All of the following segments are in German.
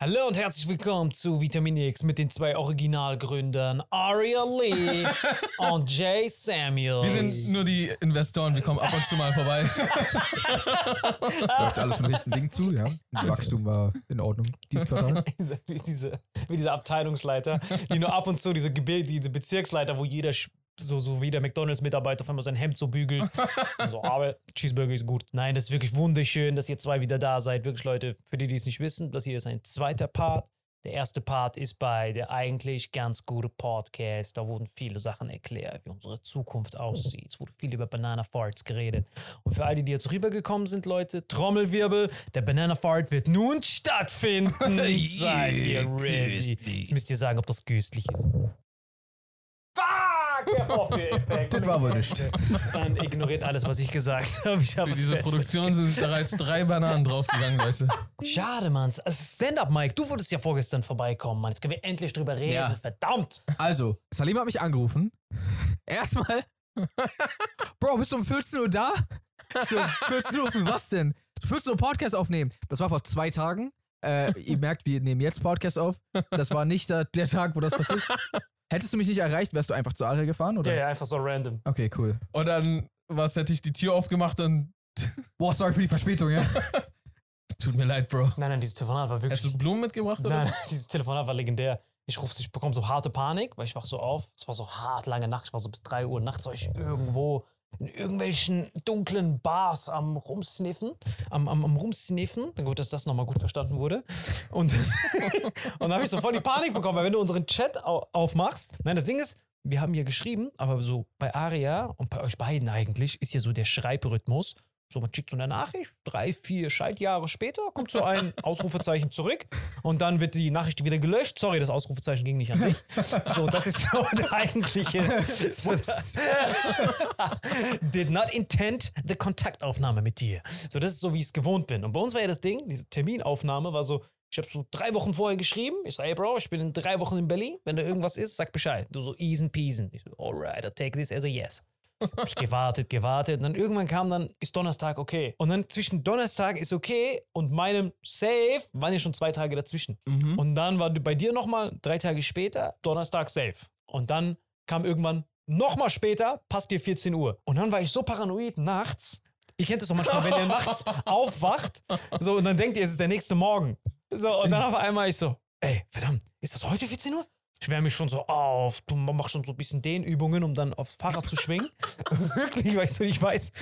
Hallo und herzlich willkommen zu Vitamin X mit den zwei Originalgründern Aria Lee und Jay Samuel. Wir sind nur die Investoren, wir kommen ab und zu mal vorbei. Läuft alles mit nächsten Ding zu, ja. Wachstum war in Ordnung dieses Quartal. Wie, diese, wie diese Abteilungsleiter, die nur ab und zu diese, Gebe diese Bezirksleiter, wo jeder so, so wie der McDonalds-Mitarbeiter auf einmal sein Hemd so bügelt. So, aber Cheeseburger ist gut. Nein, das ist wirklich wunderschön, dass ihr zwei wieder da seid. Wirklich, Leute, für die, die es nicht wissen, das hier ist ein zweiter Part. Der erste Part ist bei der eigentlich ganz gute Podcast. Da wurden viele Sachen erklärt, wie unsere Zukunft aussieht. Es wurde viel über Banana Farts geredet. Und für all die, die jetzt rübergekommen sind, Leute, Trommelwirbel, der Banana Fart wird nun stattfinden. Seid ihr ready? Jetzt müsst ihr sagen, ob das köstlich ist. Fuck, der Vorführeffekt. Das war wohl nicht. Dann ignoriert alles, was ich gesagt habe. Ich habe Für diese Produktion sind bereits drei Bananen draufgegangen, Leute. Schade, Mann. Stand-up, Mike. Du wolltest ja vorgestern vorbeikommen, Mann. Jetzt können wir endlich drüber reden. Ja. Verdammt. Also, Salim hat mich angerufen. Erstmal, Bro, bist du um 14 Uhr da? So, 14 Uhr für was denn? 14 Uhr Podcast aufnehmen. Das war vor zwei Tagen. Äh, ihr merkt, wir nehmen jetzt Podcast auf. Das war nicht der, der Tag, wo das passiert. Hättest du mich nicht erreicht, wärst du einfach zu Aria gefahren, oder? Ja, ja, einfach so random. Okay, cool. Und dann, was hätte ich die Tür aufgemacht und. Boah, sorry für die Verspätung, ja. Tut mir leid, Bro. Nein, nein, dieses Telefonat war wirklich. Hast du Blumen mitgebracht, oder? Nein, nein, dieses Telefonat war legendär. Ich rufe, ich bekomme so harte Panik, weil ich wach so auf. Es war so hart lange Nacht. Ich war so bis 3 Uhr nachts war ich irgendwo in irgendwelchen dunklen Bars am Rumsniffen, am, am, am Rumsniffen. Dann gut, dass das nochmal gut verstanden wurde. Und, und dann habe ich so voll die Panik bekommen, weil wenn du unseren Chat au aufmachst, nein, das Ding ist, wir haben hier geschrieben, aber so bei Aria und bei euch beiden eigentlich ist ja so der Schreibrhythmus. So, man schickt so eine Nachricht, drei, vier Schaltjahre später kommt so ein Ausrufezeichen zurück und dann wird die Nachricht wieder gelöscht. Sorry, das Ausrufezeichen ging nicht an dich. So, das ist so der eigentliche. So, did not intend the Kontaktaufnahme mit dir. So, das ist so, wie ich es gewohnt bin. Und bei uns war ja das Ding, diese Terminaufnahme war so, ich habe so drei Wochen vorher geschrieben. Ich so, hey Bro, ich bin in drei Wochen in Berlin. Wenn da irgendwas ist, sag Bescheid. Du so easen peasen. Ich so, alright, I'll take this as a yes. Hab ich gewartet, gewartet. Und dann irgendwann kam dann, ist Donnerstag okay. Und dann zwischen Donnerstag ist okay und meinem Safe waren ja schon zwei Tage dazwischen. Und dann war bei dir nochmal drei Tage später, Donnerstag safe. Und dann kam irgendwann nochmal später, passt dir 14 Uhr. Und dann war ich so paranoid nachts. Ich kennt das doch manchmal, wenn ihr nachts aufwacht, so, und dann denkt ihr, es ist der nächste Morgen. So, und dann auf einmal ich so, ey, verdammt, ist das heute 14 Uhr? Ich wärme mich schon so auf, du machst schon so ein bisschen Dehnübungen, um dann aufs Fahrrad zu schwingen. Wirklich, weil ich so nicht weiß,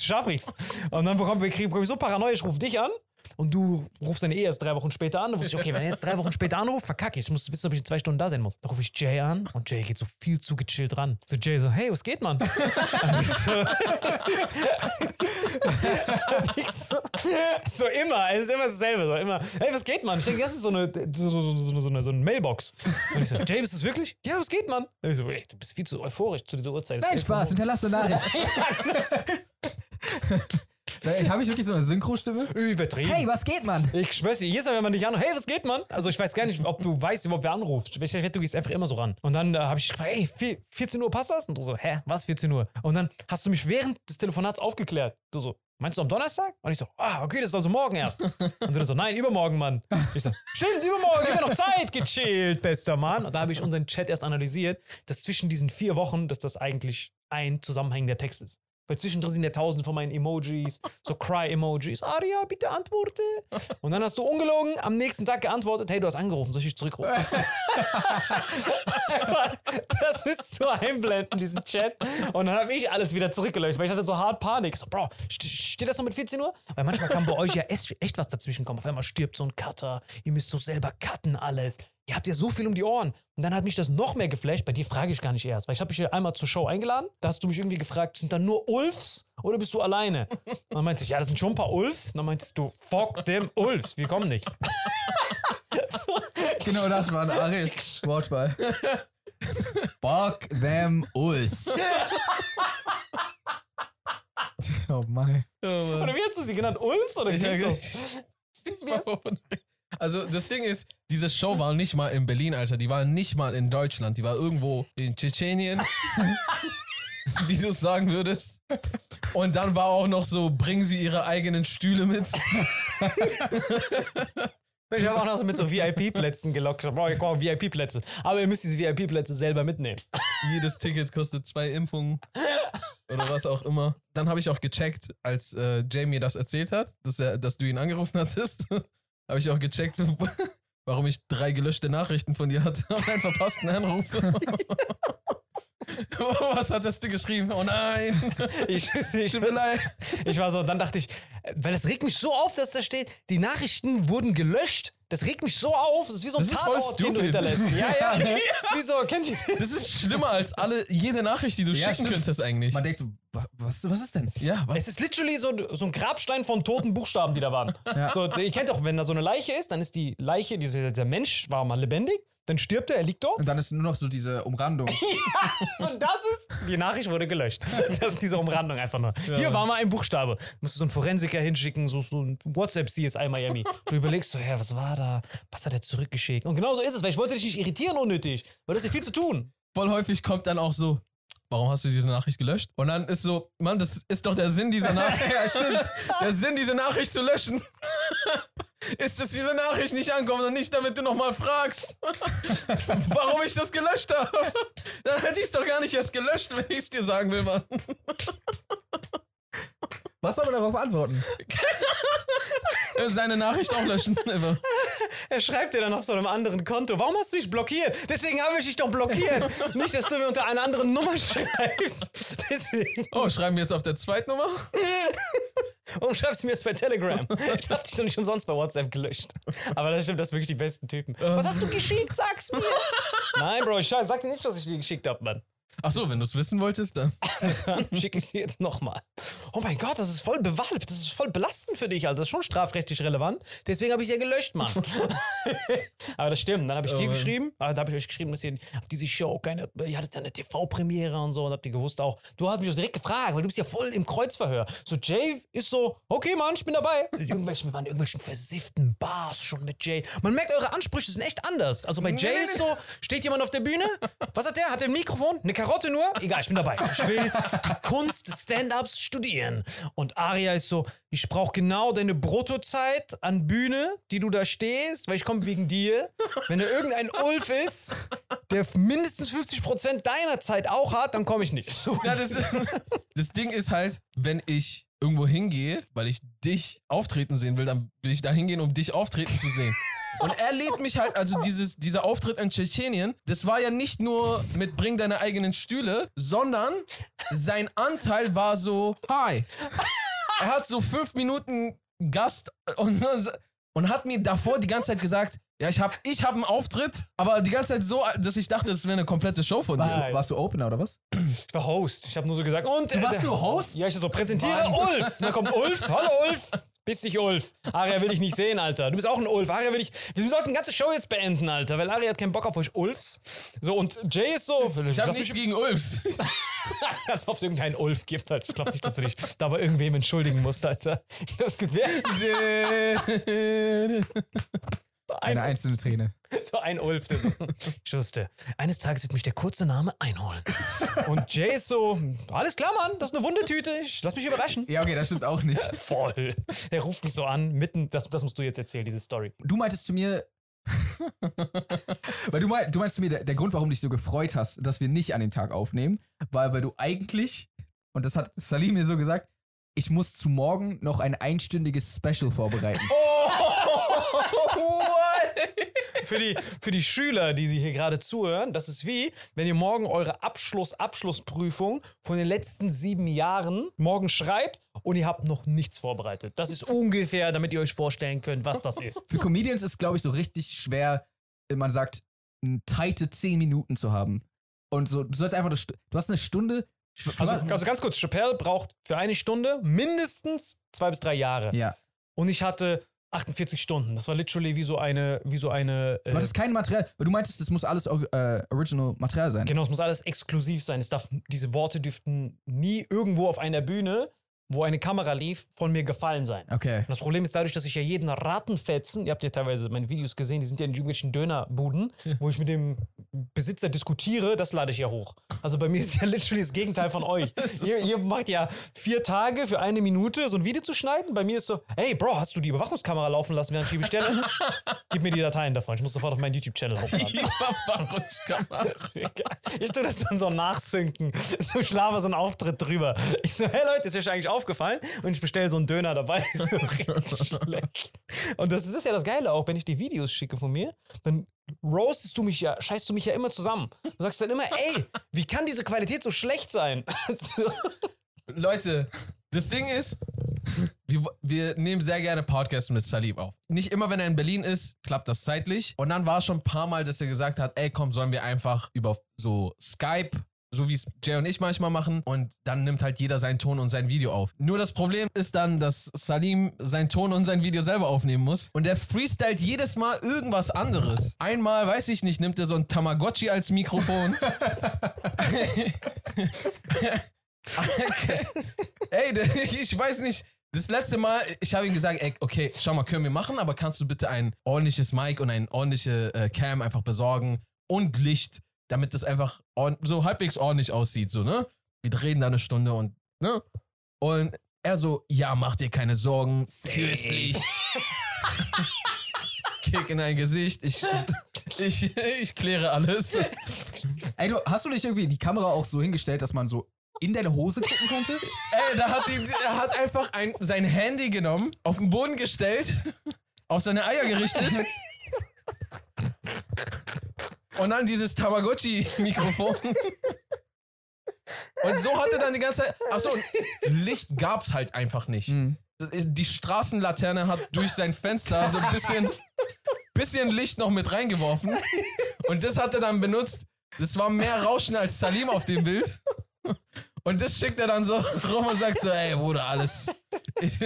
schaffe ich's. Und dann bekomme ich, bekomm ich so paranoia, ich rufe dich an und du rufst dann eh erst drei Wochen später an. Dann wusste ich, okay, wenn er jetzt drei Wochen später anruft, verkacke ich. Ich muss wissen, ob ich in zwei Stunden da sein muss. Dann rufe ich Jay an und Jay geht so viel zu gechillt ran. So Jay so, hey, was geht, Mann? So, so, immer, es ist immer dasselbe. So immer, hey, was geht, Mann? Ich denke, das ist so eine, so, so, so, so, eine, so eine Mailbox. Und ich so, Jay, ist das wirklich? Ja, was geht, Mann? Und ich so, ey, du bist viel zu euphorisch zu dieser Uhrzeit. Nein, Spaß, hinterlasse eine Nachricht. Ich habe ich wirklich so eine Synchro-Stimme? Übertrieben. Hey, was geht, Mann? Ich schwör's dir, jedes Mal, wenn man dich anruft, hey, was geht, Mann? Also ich weiß gar nicht, ob du weißt überhaupt, wer anruft. Ich wette, du gehst einfach immer so ran. Und dann äh, habe ich gefragt, hey, vier- 14 Uhr passt das? Und du so, hä, was 14 Uhr? Und dann hast du mich während des Telefonats aufgeklärt. Du so, meinst du am Donnerstag? Und ich so, ah, okay, das ist also morgen erst. Und du dann so, nein, übermorgen, Mann. Ich so, stimmt, übermorgen, hab noch Zeit, gechillt, bester Mann. Und da habe ich unseren Chat erst analysiert, dass zwischen diesen vier Wochen, dass das eigentlich ein zusammenhängender Text ist. Weil zwischendrin sind ja tausende von meinen Emojis, so Cry-Emojis. Aria, bitte antworte. Und dann hast du ungelogen am nächsten Tag geantwortet, hey, du hast angerufen, soll ich dich zurückrufen? das müsst du einblenden, diesen Chat. Und dann habe ich alles wieder zurückgelöscht, weil ich hatte so hart Panik. So, Bro, st steht das noch mit 14 Uhr? Weil manchmal kann bei euch ja echt was dazwischen kommen. Auf einmal stirbt so ein Cutter, ihr müsst so selber cutten alles. Ihr habt ja so viel um die Ohren. Und dann hat mich das noch mehr geflasht. Bei dir frage ich gar nicht erst, weil ich habe dich ja einmal zur Show eingeladen. Da hast du mich irgendwie gefragt, sind da nur Ulfs oder bist du alleine? Und dann meinte ich, ja, das sind schon ein paar Ulfs. Und dann meintest du, fuck them Ulfs, wir kommen nicht. Genau das war ein Aris Wortball. Fuck them Ulls. Oh Mann. Oder wie hast du sie genannt? Ulfs oder Ich, Gringos? Also das Ding ist, diese Show war nicht mal in Berlin, Alter. Die war nicht mal in Deutschland. Die war irgendwo in Tschetschenien. wie du es sagen würdest. Und dann war auch noch so, bringen sie ihre eigenen Stühle mit. Ich habe auch noch so mit so VIP-Plätzen gelockt. Ich Bro, hier kommen VIP-Plätze. Aber ihr müsst diese VIP-Plätze selber mitnehmen. Jedes Ticket kostet zwei Impfungen. Oder was auch immer. Dann habe ich auch gecheckt, als äh, Jamie das erzählt hat, dass, er, dass du ihn angerufen hattest, habe ich auch gecheckt, warum ich drei gelöschte Nachrichten von dir hatte und einen verpassten Anruf. was hattest du geschrieben? Oh nein! Ich, ich, ich, war so, dann dachte ich, weil das regt mich so auf, dass da steht, die Nachrichten wurden gelöscht. Das regt mich so auf. Das ist wie so ein Das Tatort, den du hinterlässt. Ja, ja. Das ist wie so, kennt ihr das? Das ist schlimmer als alle, jede Nachricht, die du Ja, schicken stimmt. könntest eigentlich. Man denkt so, wa- was, was ist denn? Ja, was? Es ist literally so, so ein Grabstein von toten Buchstaben, die da waren. So, ihr kennt doch, wenn da so eine Leiche ist, dann ist die Leiche, dieser, dieser Mensch war mal lebendig, dann stirbt er, er liegt dort. Und dann ist nur noch so diese Umrandung. Und das ist, die Nachricht wurde gelöscht. Das ist diese Umrandung einfach nur. Hier war mal ein Buchstabe. Musst du so einen Forensiker hinschicken, so, so ein WhatsApp-CSI Miami. Du überlegst so, hä, was war da? Was hat er zurückgeschickt? Und genau so ist es, weil ich wollte dich nicht irritieren unnötig. Weil das ist ja viel zu tun. voll häufig kommt dann auch so, warum hast du diese Nachricht gelöscht? Und dann ist so, Mann, das ist doch der Sinn dieser Nachricht. ja, stimmt. Der Sinn, diese Nachricht zu löschen. ist, dass diese Nachricht nicht ankommt und nicht, damit du nochmal fragst, warum ich das gelöscht habe. Dann hätte ich es doch gar nicht erst gelöscht, wenn ich es dir sagen will, Mann. Was soll man darauf antworten? Seine Nachricht auch löschen. Immer. Er schreibt dir dann auf so einem anderen Konto. Warum hast du mich blockiert? Deswegen habe ich dich doch blockiert. nicht, dass du mir unter einer anderen Nummer schreibst. Deswegen. Oh, schreiben wir jetzt auf der zweiten Nummer? Warum schreibst du mir jetzt bei Telegram? Ich hab dich doch nicht umsonst bei WhatsApp gelöscht. Aber das stimmt, das sind wirklich die besten Typen. Was hast du geschickt? Sag's mir. Nein, Bro, scheiße, sag dir nicht, was ich dir geschickt habe, Mann. Ach so, wenn du es wissen wolltest, dann. Dann schicke ich sie jetzt nochmal. Oh mein Gott, das ist voll bewalbt. Das ist voll belastend für dich, Alter. Das ist schon strafrechtlich relevant. Deswegen habe ich sie ja gelöscht, Mann. aber das stimmt. Dann habe ich dir Oh. geschrieben. Aber da habe ich euch geschrieben, dass ihr auf diese Show keine. Ihr hattet ja eine TV-Premiere und so. Und habt ihr gewusst auch. Du hast mich auch direkt gefragt, weil du bist ja voll im Kreuzverhör. So, Jay ist so, okay, Mann, ich bin dabei. Irgendwelche, wir waren in irgendwelchen versifften Bars schon mit Jay. Man merkt, eure Ansprüche sind echt anders. Also bei Jay ist so, steht jemand auf der Bühne. Was hat der? Hat der ein Mikrofon? Eine Karotte nur? Egal, ich bin dabei. Ich will die Kunst des Stand-Ups studieren. Und Aria ist so, ich brauche genau deine Bruttozeit an Bühne, die du da stehst, weil ich komme wegen dir. Wenn da irgendein Ulf ist, der mindestens 50% deiner Zeit auch hat, dann komme ich nicht. Ja, das, das Ding ist halt, wenn ich irgendwo hingehe, weil ich dich auftreten sehen will, dann will ich da hingehen, um dich auftreten zu sehen. Und er lädt mich halt, also dieses, dieser Auftritt in Tschetschenien, das war ja nicht nur mit Bring deine eigenen Stühle, sondern sein Anteil war so, hi. Er hat so fünf Minuten Gast und, und hat mir davor die ganze Zeit gesagt, ja, ich hab, ich hab einen Auftritt, aber die ganze Zeit so, dass ich dachte, das wäre eine komplette Show von dir. Nein. Warst du Opener oder was? Ich war Host. Ich habe nur so gesagt, und. Du warst nur Host? Ja, ich so, präsentiere Ulf. Und dann kommt Ulf. Hallo Ulf. Bist dich Ulf. Aria will ich nicht sehen, Alter. Du bist auch ein Ulf. Aria will ich. Wir sollten die ganze Show jetzt beenden, Alter, weil Aria hat keinen Bock auf euch Ulfs. So, und Jay ist so. Ich hab lass nichts gegen Ulfs. Als ob es irgendeinen Ulf gibt, Alter. Ich glaube nicht, dass du dich da bei irgendwem entschuldigen musst, Alter. Ich glaube, es gibt wer? Eine einzelne Träne. So ein Ulf, so. Ich wusste, eines Tages wird mich der kurze Name einholen. Und Jay ist so, alles klar, Mann, das ist eine Wundetüte, ich lass mich überraschen. Ja, okay, das stimmt auch nicht. Voll. Er ruft mich so an, mitten, das, das musst du jetzt erzählen, diese Story. Du meintest zu mir. weil du, mein, du meinst zu mir, der, der Grund, warum du dich so gefreut hast, dass wir nicht an dem Tag aufnehmen, war, weil du eigentlich, und das hat Salim mir so gesagt, ich muss zu morgen noch ein einstündiges Special vorbereiten. Für die, für die Schüler, die hier gerade zuhören, das ist wie, wenn ihr morgen eure Abschluss-Abschlussprüfung von den letzten sieben Jahren morgen schreibt und ihr habt noch nichts vorbereitet. Das ist ungefähr, damit ihr euch vorstellen könnt, was das ist. Für Comedians ist, glaube ich, so richtig schwer, man sagt, eine tighte 10 Minuten zu haben. Und so, du sollst einfach eine du hast eine Stunde. Also, also ganz kurz, Chappelle braucht für eine Stunde mindestens zwei bis drei Jahre. ja. Und ich hatte 48 Stunden. Das war literally wie so eine, wie so eine. Äh, Du hattest kein Material, weil du meintest, das muss alles äh, Original Material sein. Genau, es muss alles exklusiv sein. Es darf, diese Worte dürften nie irgendwo auf einer Bühne, wo eine Kamera lief, von mir gefallen sein. Okay. Und das Problem ist dadurch, dass ich ja jeden Rattenfetzen, ihr habt ja teilweise meine Videos gesehen, die sind ja in irgendwelchen Dönerbuden, wo ich mit dem Besitzer diskutiere, das lade ich ja hoch. Also bei mir ist ja literally das Gegenteil von euch. ihr, ihr macht ja vier Tage für eine Minute so ein Video zu schneiden. Bei mir ist so, hey Bro, hast du die Überwachungskamera laufen lassen, während ich die bestelle? Gib mir die Dateien davon. Ich muss sofort auf meinen YouTube-Channel hochladen. Ich tue das dann so nachsynken. So ich laber so einen Auftritt drüber. Ich so, hey Leute, ist euch eigentlich aufgefallen? Und ich bestelle so einen Döner dabei. So. Und das ist ja das Geile auch, wenn ich die Videos schicke von mir, dann roastest du mich ja, scheißt du mich ja immer zusammen. Du sagst dann immer, ey, wie kann diese Qualität so schlecht sein? Leute, das Ding ist, wir, wir nehmen sehr gerne Podcasts mit Salim auf. Nicht immer, wenn er in Berlin ist, klappt das zeitlich. Und dann war es schon ein paar Mal, dass er gesagt hat, ey, komm, sollen wir einfach über so Skype, so wie es Jay und ich manchmal machen, und dann nimmt halt jeder seinen Ton und sein Video auf. Nur das Problem ist dann, dass Salim seinen Ton und sein Video selber aufnehmen muss. Und der freestylt jedes Mal irgendwas anderes. Einmal, weiß ich nicht, nimmt er so ein Tamagotchi als Mikrofon. Ey, ich weiß nicht. Das letzte Mal, ich habe ihm gesagt, ey, okay, schau mal, können wir machen, aber kannst du bitte ein ordentliches Mic und ein ordentliche äh, Cam einfach besorgen und Licht, damit das einfach so halbwegs ordentlich aussieht, so, ne? Wir reden da eine Stunde und, ne? Und er so, ja, mach dir keine Sorgen, köstlich. Kick in dein Gesicht, ich, ich, ich kläre alles. Ey, du, hast du nicht irgendwie die Kamera auch so hingestellt, dass man so in deine Hose gucken konnte? Ey, da hat die, er hat einfach ein, sein Handy genommen, auf den Boden gestellt, auf seine Eier gerichtet. Und dann dieses Tamagotchi-Mikrofon. Und so hat er dann die ganze Zeit. Achso, Licht gab's halt einfach nicht. Die Straßenlaterne hat durch sein Fenster so ein bisschen, bisschen Licht noch mit reingeworfen. Und das hat er dann benutzt. Das war mehr Rauschen als Salim auf dem Bild. Und das schickt er dann so rum und sagt so, ey Bruder, alles. Ich,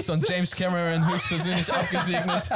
so ein James Cameron höchstpersönlich abgesegnet.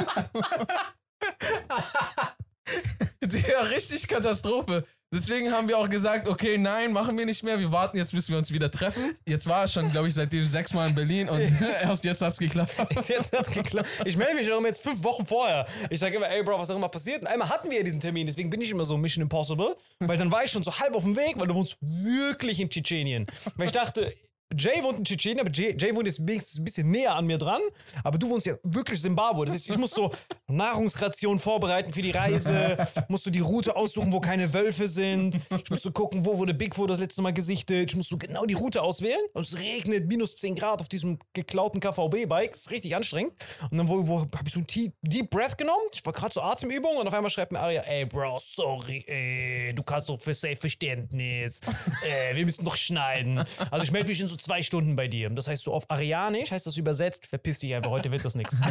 Ja, richtig Katastrophe. Deswegen haben wir auch gesagt, okay, nein, machen wir nicht mehr. Wir warten jetzt, bis wir uns wieder treffen. Jetzt war er schon, glaube ich, seitdem sechsmal in Berlin und erst jetzt hat's geklappt. Jetzt hat's geklappt. Ich melde mich darum jetzt fünf Wochen vorher. Ich sage immer, ey Bro, was auch immer passiert. Und einmal hatten wir ja diesen Termin, deswegen bin ich immer so Mission Impossible. Weil dann war ich schon so halb auf dem Weg, weil du wohnst wirklich in Tschetschenien. Weil ich dachte, Jay wohnt in Tschetschenien, aber Jay, Jay wohnt jetzt wenigstens ein bisschen näher an mir dran. Aber du wohnst ja wirklich Zimbabwe. Das heißt, ich muss so Nahrungsration vorbereiten für die Reise. Musst du die Route aussuchen, wo keine Wölfe sind. Ich muss so gucken, wo wurde Bigfoot das letzte Mal gesichtet. Ich muss so genau die Route auswählen. Und es regnet minus 10 Grad auf diesem geklauten KVB-Bike. Ist richtig anstrengend. Und dann wo, wo, habe ich so ein Deep, Breath genommen. Ich war gerade so Atemübung und auf einmal schreibt mir Aria, ey Bro, sorry, ey, du kannst doch für safe Verständnis. äh, wir müssen doch schneiden. Also ich melde mich in so zwei Stunden bei dir. Das heißt so auf Arianisch heißt das übersetzt, verpiss dich einfach, heute wird das nichts.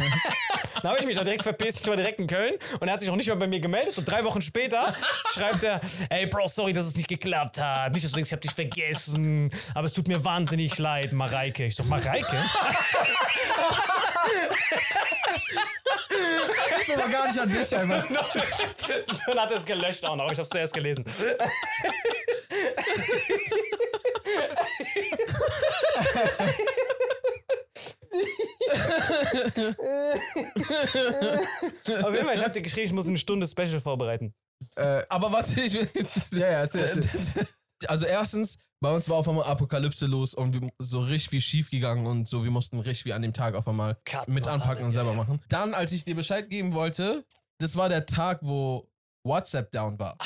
Dann habe ich mich da direkt verpisst, ich war direkt in Köln und er hat sich auch nicht mehr bei mir gemeldet. Und drei Wochen später schreibt er, ey Bro, sorry, dass es nicht geklappt hat. Nicht, dass du denkst, ich habe dich vergessen, aber es tut mir wahnsinnig leid, Mareike. Ich so, Mareike? Das ist aber gar nicht an dich einfach. Dann hat er es gelöscht auch noch, ich habe zuerst gelesen. Auf jeden Fall, ich habe dir geschrieben, ich muss eine Stunde Special vorbereiten. Äh, aber warte, ich will jetzt. Ja, ja, erzähl, erzähl. Also erstens, bei uns war auf einmal Apokalypse los und wir, so richtig viel schief gegangen und so, wir mussten richtig viel an dem Tag auf einmal Cutten mit und anpacken alles, und selber ja, ja. machen. Dann, als ich dir Bescheid geben wollte, das war der Tag, wo WhatsApp down war.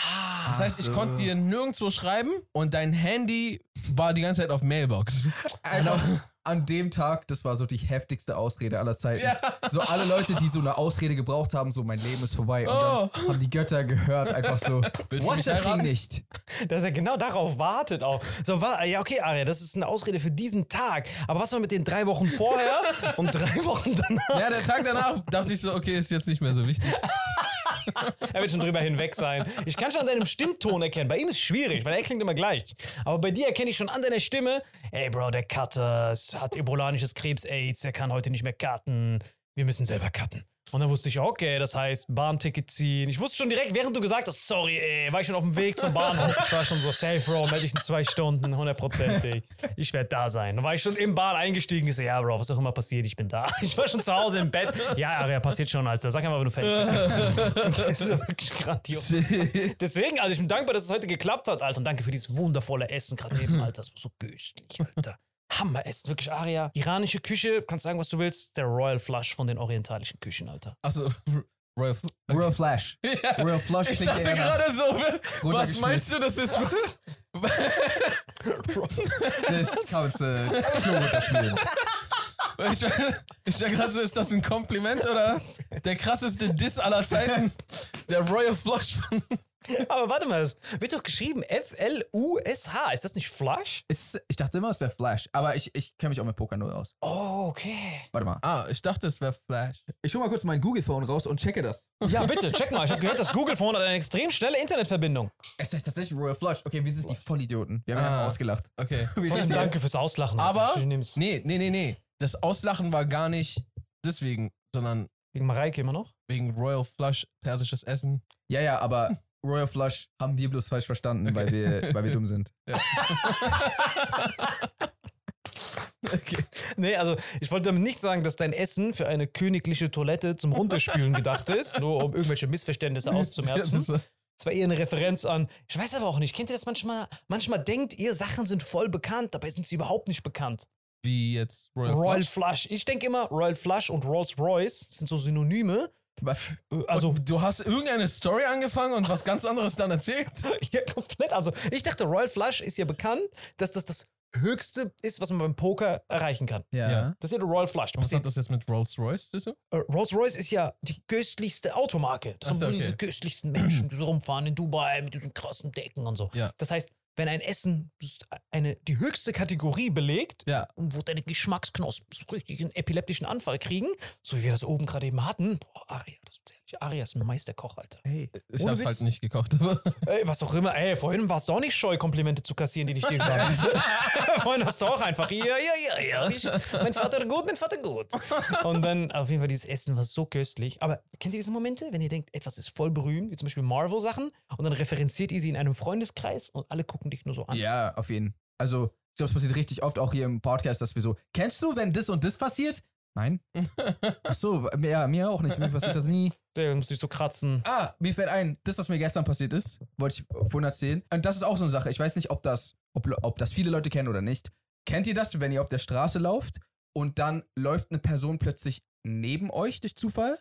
Das heißt, ich konnte dir nirgendwo schreiben und dein Handy war die ganze Zeit auf Mailbox. Einfach an dem Tag, das war so die heftigste Ausrede aller Zeiten. Ja. So alle Leute, die so eine Ausrede gebraucht haben, so mein Leben ist vorbei. Und Oh. dann haben die Götter gehört, einfach so, Willst du mich heiraten? nicht. Dass er genau darauf wartet auch. So, ja, okay, Aria, das ist eine Ausrede für diesen Tag. Aber was war mit den drei Wochen vorher und drei Wochen danach? Ja, der Tag danach dachte ich so, okay, ist jetzt nicht mehr so wichtig. Er wird schon drüber hinweg sein. Ich kann schon an deinem Stimmton erkennen. Bei ihm ist es schwierig, weil er klingt immer gleich. Aber bei dir erkenne ich schon an deiner Stimme, ey Bro, der Cutter hat ebolanisches Krebs-Aids, er kann heute nicht mehr cutten. Wir müssen selber cutten. Und dann wusste ich, okay, das heißt Bahnticket ziehen. Ich wusste schon direkt, während du gesagt hast, sorry, ey, war ich schon auf dem Weg zum Bahnhof. Ich war schon so, safe, Bro, melde ich in zwei Stunden, hundertprozentig. Ich werde da sein. Dann war ich schon im Bahn eingestiegen. Ich so, ja, Bro, was auch immer passiert, ich bin da. Ich war schon zu Hause im Bett. Ja, Aria, passiert schon, Alter. Sag einfach, wenn du fertig bist. Das ist wirklich grandios. Deswegen, also ich bin dankbar, dass es heute geklappt hat, Alter. Und danke für dieses wundervolle Essen gerade eben, Alter. Das war so köstlich, Alter. Hammeressen, wirklich Aria. Iranische Küche, kannst sagen, was du willst. Der Royal Flush von den orientalischen Küchen, Alter. Achso, Royal. Real Flash. Real Flush Ich dachte gerade so, was meinst du, das ist. Das kannst du Klo runterschmieren. Ich ich war gerade so, ist das ein Kompliment oder der krasseste Diss aller Zeiten? Der Royal Flush von. Aber warte mal, es wird doch geschrieben F-L-U-S-H. Ist das nicht Flush? Ist, ich dachte immer, es wäre Flash, aber ich, ich kenne mich auch mit Poker null aus. Oh, okay. Warte mal. Ah, ich dachte, es wäre Flash. Ich hol mal kurz mein Google-Phone raus und checke das. Ja, bitte, check mal. Ich habe gehört, das Google Phone hat eine extrem schnelle Internetverbindung. Es ist tatsächlich Royal Flush. Okay, wir sind die Vollidioten. Wir haben Ah. ja ausgelacht. Okay. Trotzdem danke fürs Auslachen. Aber, Ich nehm's. nee, nee, nee, nee. Das Auslachen war gar nicht deswegen, sondern Wegen Mareike immer noch? wegen Royal Flush, persisches Essen. Ja, ja, aber Royal Flush haben wir bloß falsch verstanden, weil, wir, weil wir dumm sind. Okay. Nee, also ich wollte damit nicht sagen, dass dein Essen für eine königliche Toilette zum Runterspülen gedacht ist, nur um irgendwelche Missverständnisse auszumerzen. Das ist so- Das war eher eine Referenz an. Ich weiß aber auch nicht, kennt ihr das manchmal? Manchmal denkt ihr, Sachen sind voll bekannt, dabei sind sie überhaupt nicht bekannt. Wie jetzt Royal, Royal Flush. Flush. Ich denke immer, Royal Flush und Rolls Royce sind so Synonyme. Was? Also, Und du hast irgendeine Story angefangen und was ganz anderes dann erzählt? ja, komplett. Also, ich dachte, Royal Flush ist ja bekannt, dass das das Höchste ist, was man beim Poker erreichen kann. Ja. Ja. Das ist ja der Royal Flush. Was hat das jetzt mit Rolls Royce zu tun? Äh, Rolls-Royce ist ja die köstlichste Automarke. Das Ach sind okay. diese köstlichsten Menschen, die so rumfahren in Dubai mit diesen krassen Decken und so. Ja. Das heißt, wenn ein Essen eine, die höchste Kategorie belegt Ja. und wo deine Geschmacksknospen so richtig einen epileptischen Anfall kriegen, so wie wir das oben gerade eben hatten, boah, Aria, das ist ehrlich. Arias ist ein Meisterkoch, Alter. Hey. Ich Ohne hab's Witz. halt nicht gekocht, aber Ey, was auch immer. Ey, vorhin warst du auch nicht scheu, Komplimente zu kassieren, die nicht dir waren. vorhin hast du auch einfach, ja, ja, ja, ja. Ich, mein Vater gut, mein Vater gut. Und dann, auf jeden Fall, dieses Essen war so köstlich. Aber kennt ihr diese Momente, wenn ihr denkt, etwas ist voll berühmt, wie zum Beispiel Marvel-Sachen, und dann referenziert ihr sie in einem Freundeskreis und alle gucken dich nur so an. Ja, auf jeden. Also, ich glaube, es passiert richtig oft auch hier im Podcast, dass wir so, kennst du, wenn das und das passiert? Nein. Ach so, ja, mir auch nicht. Mir passiert das nie. Da muss ich so kratzen. Ah, mir fällt ein, das, was mir gestern passiert ist, wollte ich vorhin erzählen. Und das ist auch so eine Sache. Ich weiß nicht, ob das, ob, ob das viele Leute kennen oder nicht. Kennt ihr das, wenn ihr auf der Straße lauft und dann läuft eine Person plötzlich neben euch durch Zufall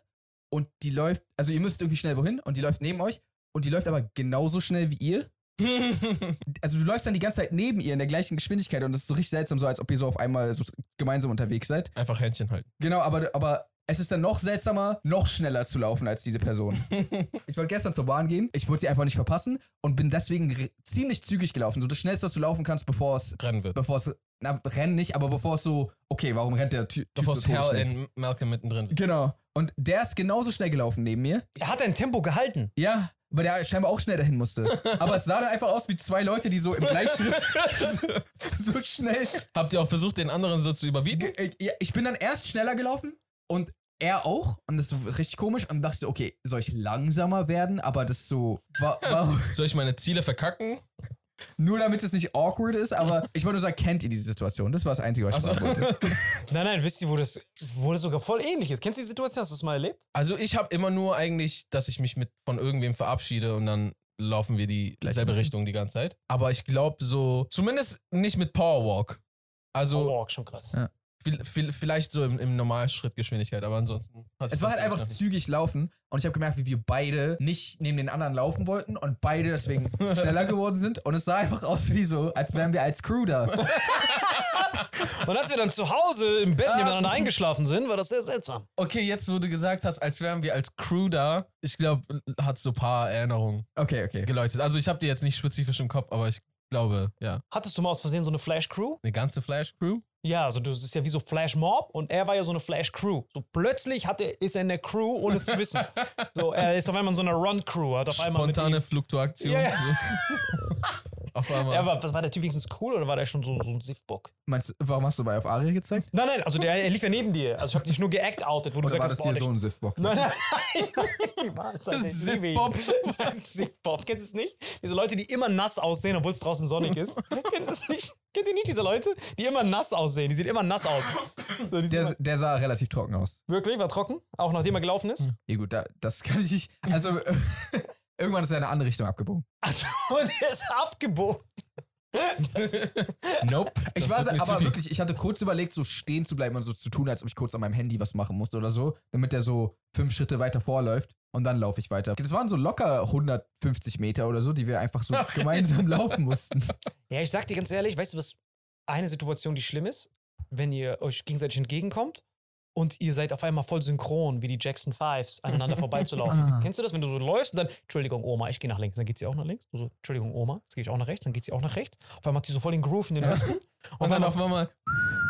und die läuft, also ihr müsst irgendwie schnell wohin und die läuft neben euch und die läuft aber genauso schnell wie ihr? also du läufst dann die ganze Zeit neben ihr in der gleichen Geschwindigkeit und das ist so richtig seltsam, so als ob ihr so auf einmal so gemeinsam unterwegs seid. einfach Händchen halten. Genau, aber, aber es ist dann noch seltsamer, noch schneller zu laufen als diese Person. ich wollte gestern zur Bahn gehen, ich wollte sie einfach nicht verpassen und bin deswegen ziemlich zügig gelaufen. So das schnellste, was du laufen kannst, bevor es, Rennen wird. bevor es, na, rennen nicht, aber bevor es so, okay, warum rennt der Ty Typ Bevor so es Hell todesschnell? in Malcolm mittendrin wird. Genau. Und der ist genauso schnell gelaufen neben mir. Er hat ein Tempo gehalten. Ja, weil der scheinbar auch schnell dahin musste. Aber es sah dann einfach aus wie zwei Leute, die so im Gleichschritt so, so schnell Habt ihr auch versucht, den anderen so zu überbieten? Äh, ja, ich bin dann erst schneller gelaufen und er auch. Und das ist richtig komisch. Und dachte okay, soll ich langsamer werden? Aber das so, war, war Soll ich meine Ziele verkacken? Nur damit es nicht awkward ist. Aber ich wollte nur sagen, kennt ihr diese Situation? Das war das Einzige, was ich fragen wollte. Nein, nein, wisst ihr, wo das, wo das sogar voll ähnlich ist? Kennst du die Situation? Hast du das mal erlebt? Also ich habe immer nur eigentlich, dass ich mich mit von irgendwem verabschiede und dann laufen wir die selbe Richtung die ganze Zeit. Aber ich glaube so, zumindest nicht mit Powerwalk. Also oh, schon krass. Ja. Viel, viel, vielleicht so im, im Normalschrittgeschwindigkeit, aber ansonsten. Es war halt einfach zügig laufen. Und ich habe gemerkt, wie wir beide nicht neben den anderen laufen wollten und beide deswegen schneller geworden sind. Und es sah einfach aus wie so, als wären wir als Crew da. Und als wir dann zu Hause im Bett nebeneinander eingeschlafen sind, war das sehr seltsam. Okay, jetzt wo du gesagt hast, als wären wir als Crew da, ich glaube, hat so ein paar Erinnerungen Okay, okay. geläutet. Also ich habe die jetzt nicht spezifisch im Kopf, aber ich glaube, ja. Hattest du mal aus Versehen so eine Flash-Crew? Eine ganze Flash-Crew? Ja, also das ist ja wie so Flash-Mob und er war ja so eine Flash-Crew. So plötzlich hat er, ist er in der Crew, ohne es zu wissen. So, er ist auf einmal in so einer Run-Crew, hat auf einmal Spontane Fluktuation. Ja. So. Auf einmal. ja, aber was war der Typ wenigstens cool oder war der schon so, so ein Siffbock? Meinst du, warum hast du bei auf Aria gezeigt? Nein, nein, also der, er lief ja neben dir. Also ich habe dich nur geact-outet, wo du Oder gesagt war hast, das hier so ein Siffbock? Nein, nein, nein. Ich liebe ihn. Siff-Bob. Siff-Bob, kennst du es nicht? Diese Leute, die immer nass aussehen, obwohl es draußen sonnig ist. kennst du es nicht? Kennt ihr nicht diese Leute? Die immer nass aussehen. Die sehen immer nass aus. So, Der, immer, der sah relativ trocken aus. wirklich? War trocken? Auch nachdem er gelaufen ist? Ja gut, da, das kann ich nicht. Also irgendwann ist er in eine andere Richtung abgebogen. Also, und er ist abgebogen. Nope. Ich war aber wirklich, ich hatte kurz überlegt, so stehen zu bleiben und so zu tun, als ob ich kurz an meinem Handy was machen musste oder so, damit der so fünf Schritte weiter vorläuft und dann laufe ich weiter. Das waren so locker 150 Meter oder so, die wir einfach so gemeinsam laufen mussten. Ja, ich sag dir ganz ehrlich, weißt du, was eine Situation, die schlimm ist? Wenn ihr euch gegenseitig entgegenkommt und ihr seid auf einmal voll synchron, wie die Jackson Fives, aneinander vorbeizulaufen. Ah. Kennst du das, wenn du so läufst und dann, Entschuldigung, Oma, ich gehe nach links, dann geht sie auch nach links. So, Entschuldigung, Oma, jetzt gehe ich auch nach rechts, dann geht sie auch nach rechts. Auf einmal macht sie so voll den Groove in den Hüften. Und dann auf einmal,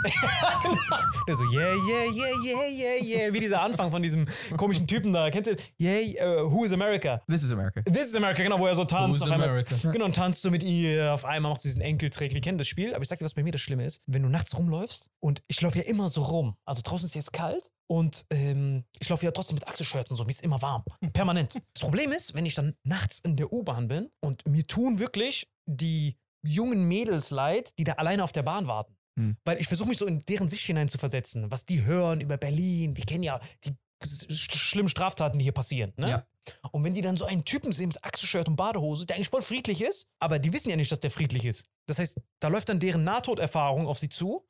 Der so, yeah, yeah, yeah, yeah, yeah, yeah, wie dieser Anfang von diesem komischen Typen da. Kennt ihr? Yeah, uh, Who is America? This is America. This is America, genau, wo er so tanzt. Auf einmal- America? Genau, und tanzt so mit ihr. Auf einmal macht sie diesen Enkeltrick. Wir kennen das Spiel, aber ich sag dir, was bei mir das Schlimme ist. Wenn du nachts rumläufst und ich laufe ja immer so rum. Also draußen ist jetzt kalt und ähm, ich laufe ja trotzdem mit Achselshirts und so. Mir ist immer warm. Permanent. Das Problem ist, wenn ich dann nachts in der U-Bahn bin und mir tun wirklich die jungen Mädels leid, die da alleine auf der Bahn warten. Hm. Weil ich versuche mich so in deren Sicht hinein zu versetzen, was die hören über Berlin. Wir kennen ja die sch- schlimmen Straftaten, die hier passieren. Ne? Ja. Und wenn die dann so einen Typen sehen mit Achselshirt und Badehose, der eigentlich voll friedlich ist, aber die wissen ja nicht, dass der friedlich ist. Das heißt, da läuft dann deren Nahtoderfahrung auf sie zu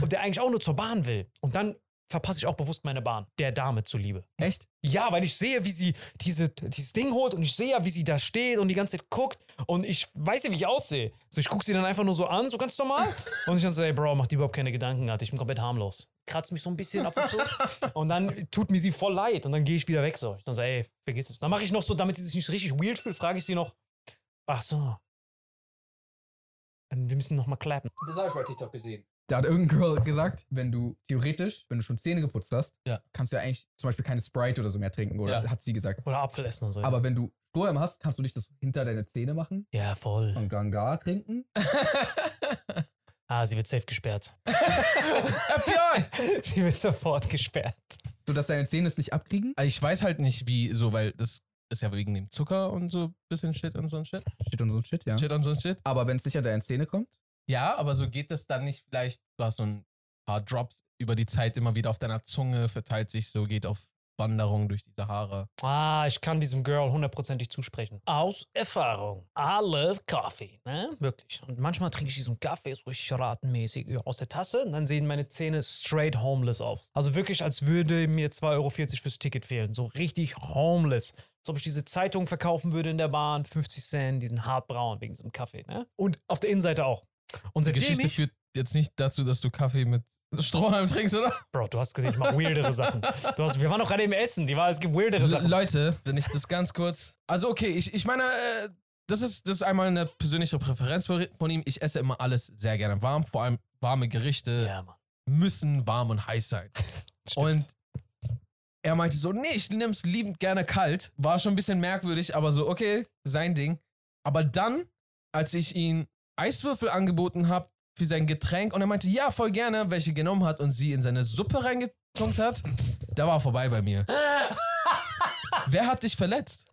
und der eigentlich auch nur zur Bahn will. Und dann verpasse ich auch bewusst meine Bahn, der Dame zuliebe. Echt? Ja, weil ich sehe, wie sie diese, dieses Ding holt und ich sehe ja, wie sie da steht und die ganze Zeit guckt und ich weiß ja, wie ich aussehe. So, ich gucke sie dann einfach nur so an, so ganz normal. Und ich dann so, ey, Bro, mach dir überhaupt keine Gedanken, Alter. Ich bin komplett harmlos. Kratzt mich so ein bisschen ab und zu. und dann tut mir sie voll leid und dann gehe ich wieder weg so. Ich dann so, ey, vergiss es. Dann mache ich noch so, damit sie sich nicht richtig weird fühlt, frage ich sie noch, ach so. Ähm, wir müssen noch mal klappen. Das habe ich bei TikTok gesehen. Da hat irgendein Girl gesagt, wenn du theoretisch, wenn du schon Zähne geputzt hast, Ja. kannst du ja eigentlich zum Beispiel keine Sprite oder so mehr trinken, oder Ja. hat sie gesagt. Oder Apfel essen und so. Aber wenn du Strohhalm hast, kannst du dich das hinter deine Zähne machen ja, voll. und Ganga trinken. Ah, sie wird safe gesperrt. FBI! sie wird sofort gesperrt. sodass deine Zähne es nicht abkriegen. Ich weiß halt nicht, wie so, weil das ist ja wegen dem Zucker und so ein bisschen Shit und so ein Shit. Shit und so ein Shit, ja. Shit und so ein Shit. Aber wenn es nicht an deine Zähne kommt, Ja, aber so geht das dann nicht vielleicht, du hast so ein paar Drops über die Zeit immer wieder auf deiner Zunge, verteilt sich so, geht auf Wanderung durch die Sahara. Ah, ich kann diesem Girl hundertprozentig zusprechen. Aus Erfahrung. I love coffee, ne? Wirklich. Und manchmal trinke ich diesen Kaffee so ratenmäßig aus der Tasse und dann sehen meine Zähne straight homeless aus. Also wirklich, als würde mir 2,40 Euro fürs Ticket fehlen. So richtig homeless. Als ob ich diese Zeitung verkaufen würde in der Bahn, 50 Cent, diesen hartbraun wegen diesem Kaffee, ne? Und auf der Innenseite auch. Und Die Geschichte ich, führt jetzt nicht dazu, dass du Kaffee mit Strohhalm trinkst, oder? Bro, du hast gesehen, ich mache weirdere Sachen. Du hast, wir waren doch gerade im Essen, die war, es gibt weirdere Sachen. Leute, wenn ich das ganz kurz. Also, okay, ich, ich meine, äh, das, ist, das ist einmal eine persönliche Präferenz von ihm. Ich esse immer alles sehr gerne warm. Vor allem warme Gerichte Ja, müssen warm und heiß sein. Und er meinte so, nee, ich nimm's liebend gerne kalt. War schon ein bisschen merkwürdig, aber so, okay, sein Ding. Aber dann, als ich ihm Eiswürfel angeboten habe für sein Getränk und er meinte, ja, voll gerne, welche genommen hat und sie in seine Suppe reingetunkt hat, da war vorbei bei mir. Wer hat dich verletzt?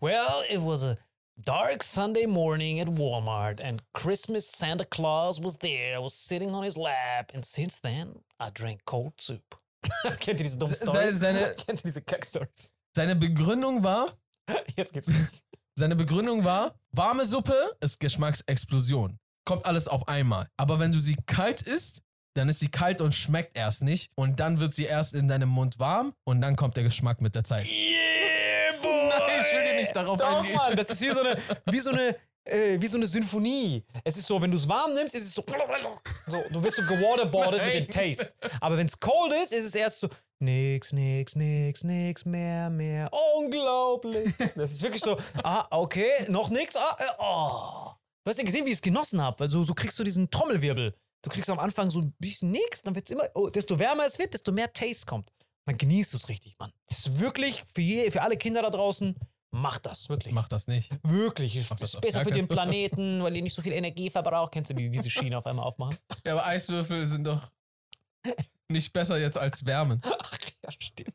Well, it was a dark Sunday morning at Walmart, and Christmas Santa Claus was there. I was sitting on his lap, and since then, I drank cold soup. Kennt ihr diese dummen Se- Stories? seine- Kennt ihr diese Kack-Stories? Seine Begründung war, Jetzt geht's los. Seine Begründung war, warme Suppe ist Geschmacksexplosion. Kommt alles auf einmal. Aber wenn du sie kalt isst, dann ist sie kalt und schmeckt erst nicht. Und dann wird sie erst in deinem Mund warm und dann kommt der Geschmack mit der Zeit. Yeah, boy! Nein, ich will dir nicht darauf Doch, eingehen. Mann, das ist wie so eine, wie so eine, äh, wie so eine Symphonie. Es ist so, wenn du es warm nimmst, ist es so, so du wirst so gewaterboardet mit dem Taste. Aber wenn es cold ist, ist es erst so, nix, nix, nix, nix, mehr, mehr. Unglaublich. Das ist wirklich so, ah, okay, noch nix, ah, äh, oh. Du hast ja gesehen, wie ich es genossen habe. Also so kriegst du diesen Trommelwirbel. Du kriegst am Anfang so ein bisschen nix, dann wird es immer, oh, desto wärmer es wird, desto mehr Taste kommt. Dann genießt du es richtig, Mann. Das ist wirklich für, je, für alle Kinder da draußen, macht das, wirklich. Mach das nicht. Wirklich, ist, Mach das besser für den. Planeten, weil ihr nicht so viel Energie verbraucht. Kennst du die, diese Schiene auf einmal aufmachen? Ja, aber Eiswürfel sind doch nicht besser jetzt als Wärmen. Ach ja, stimmt.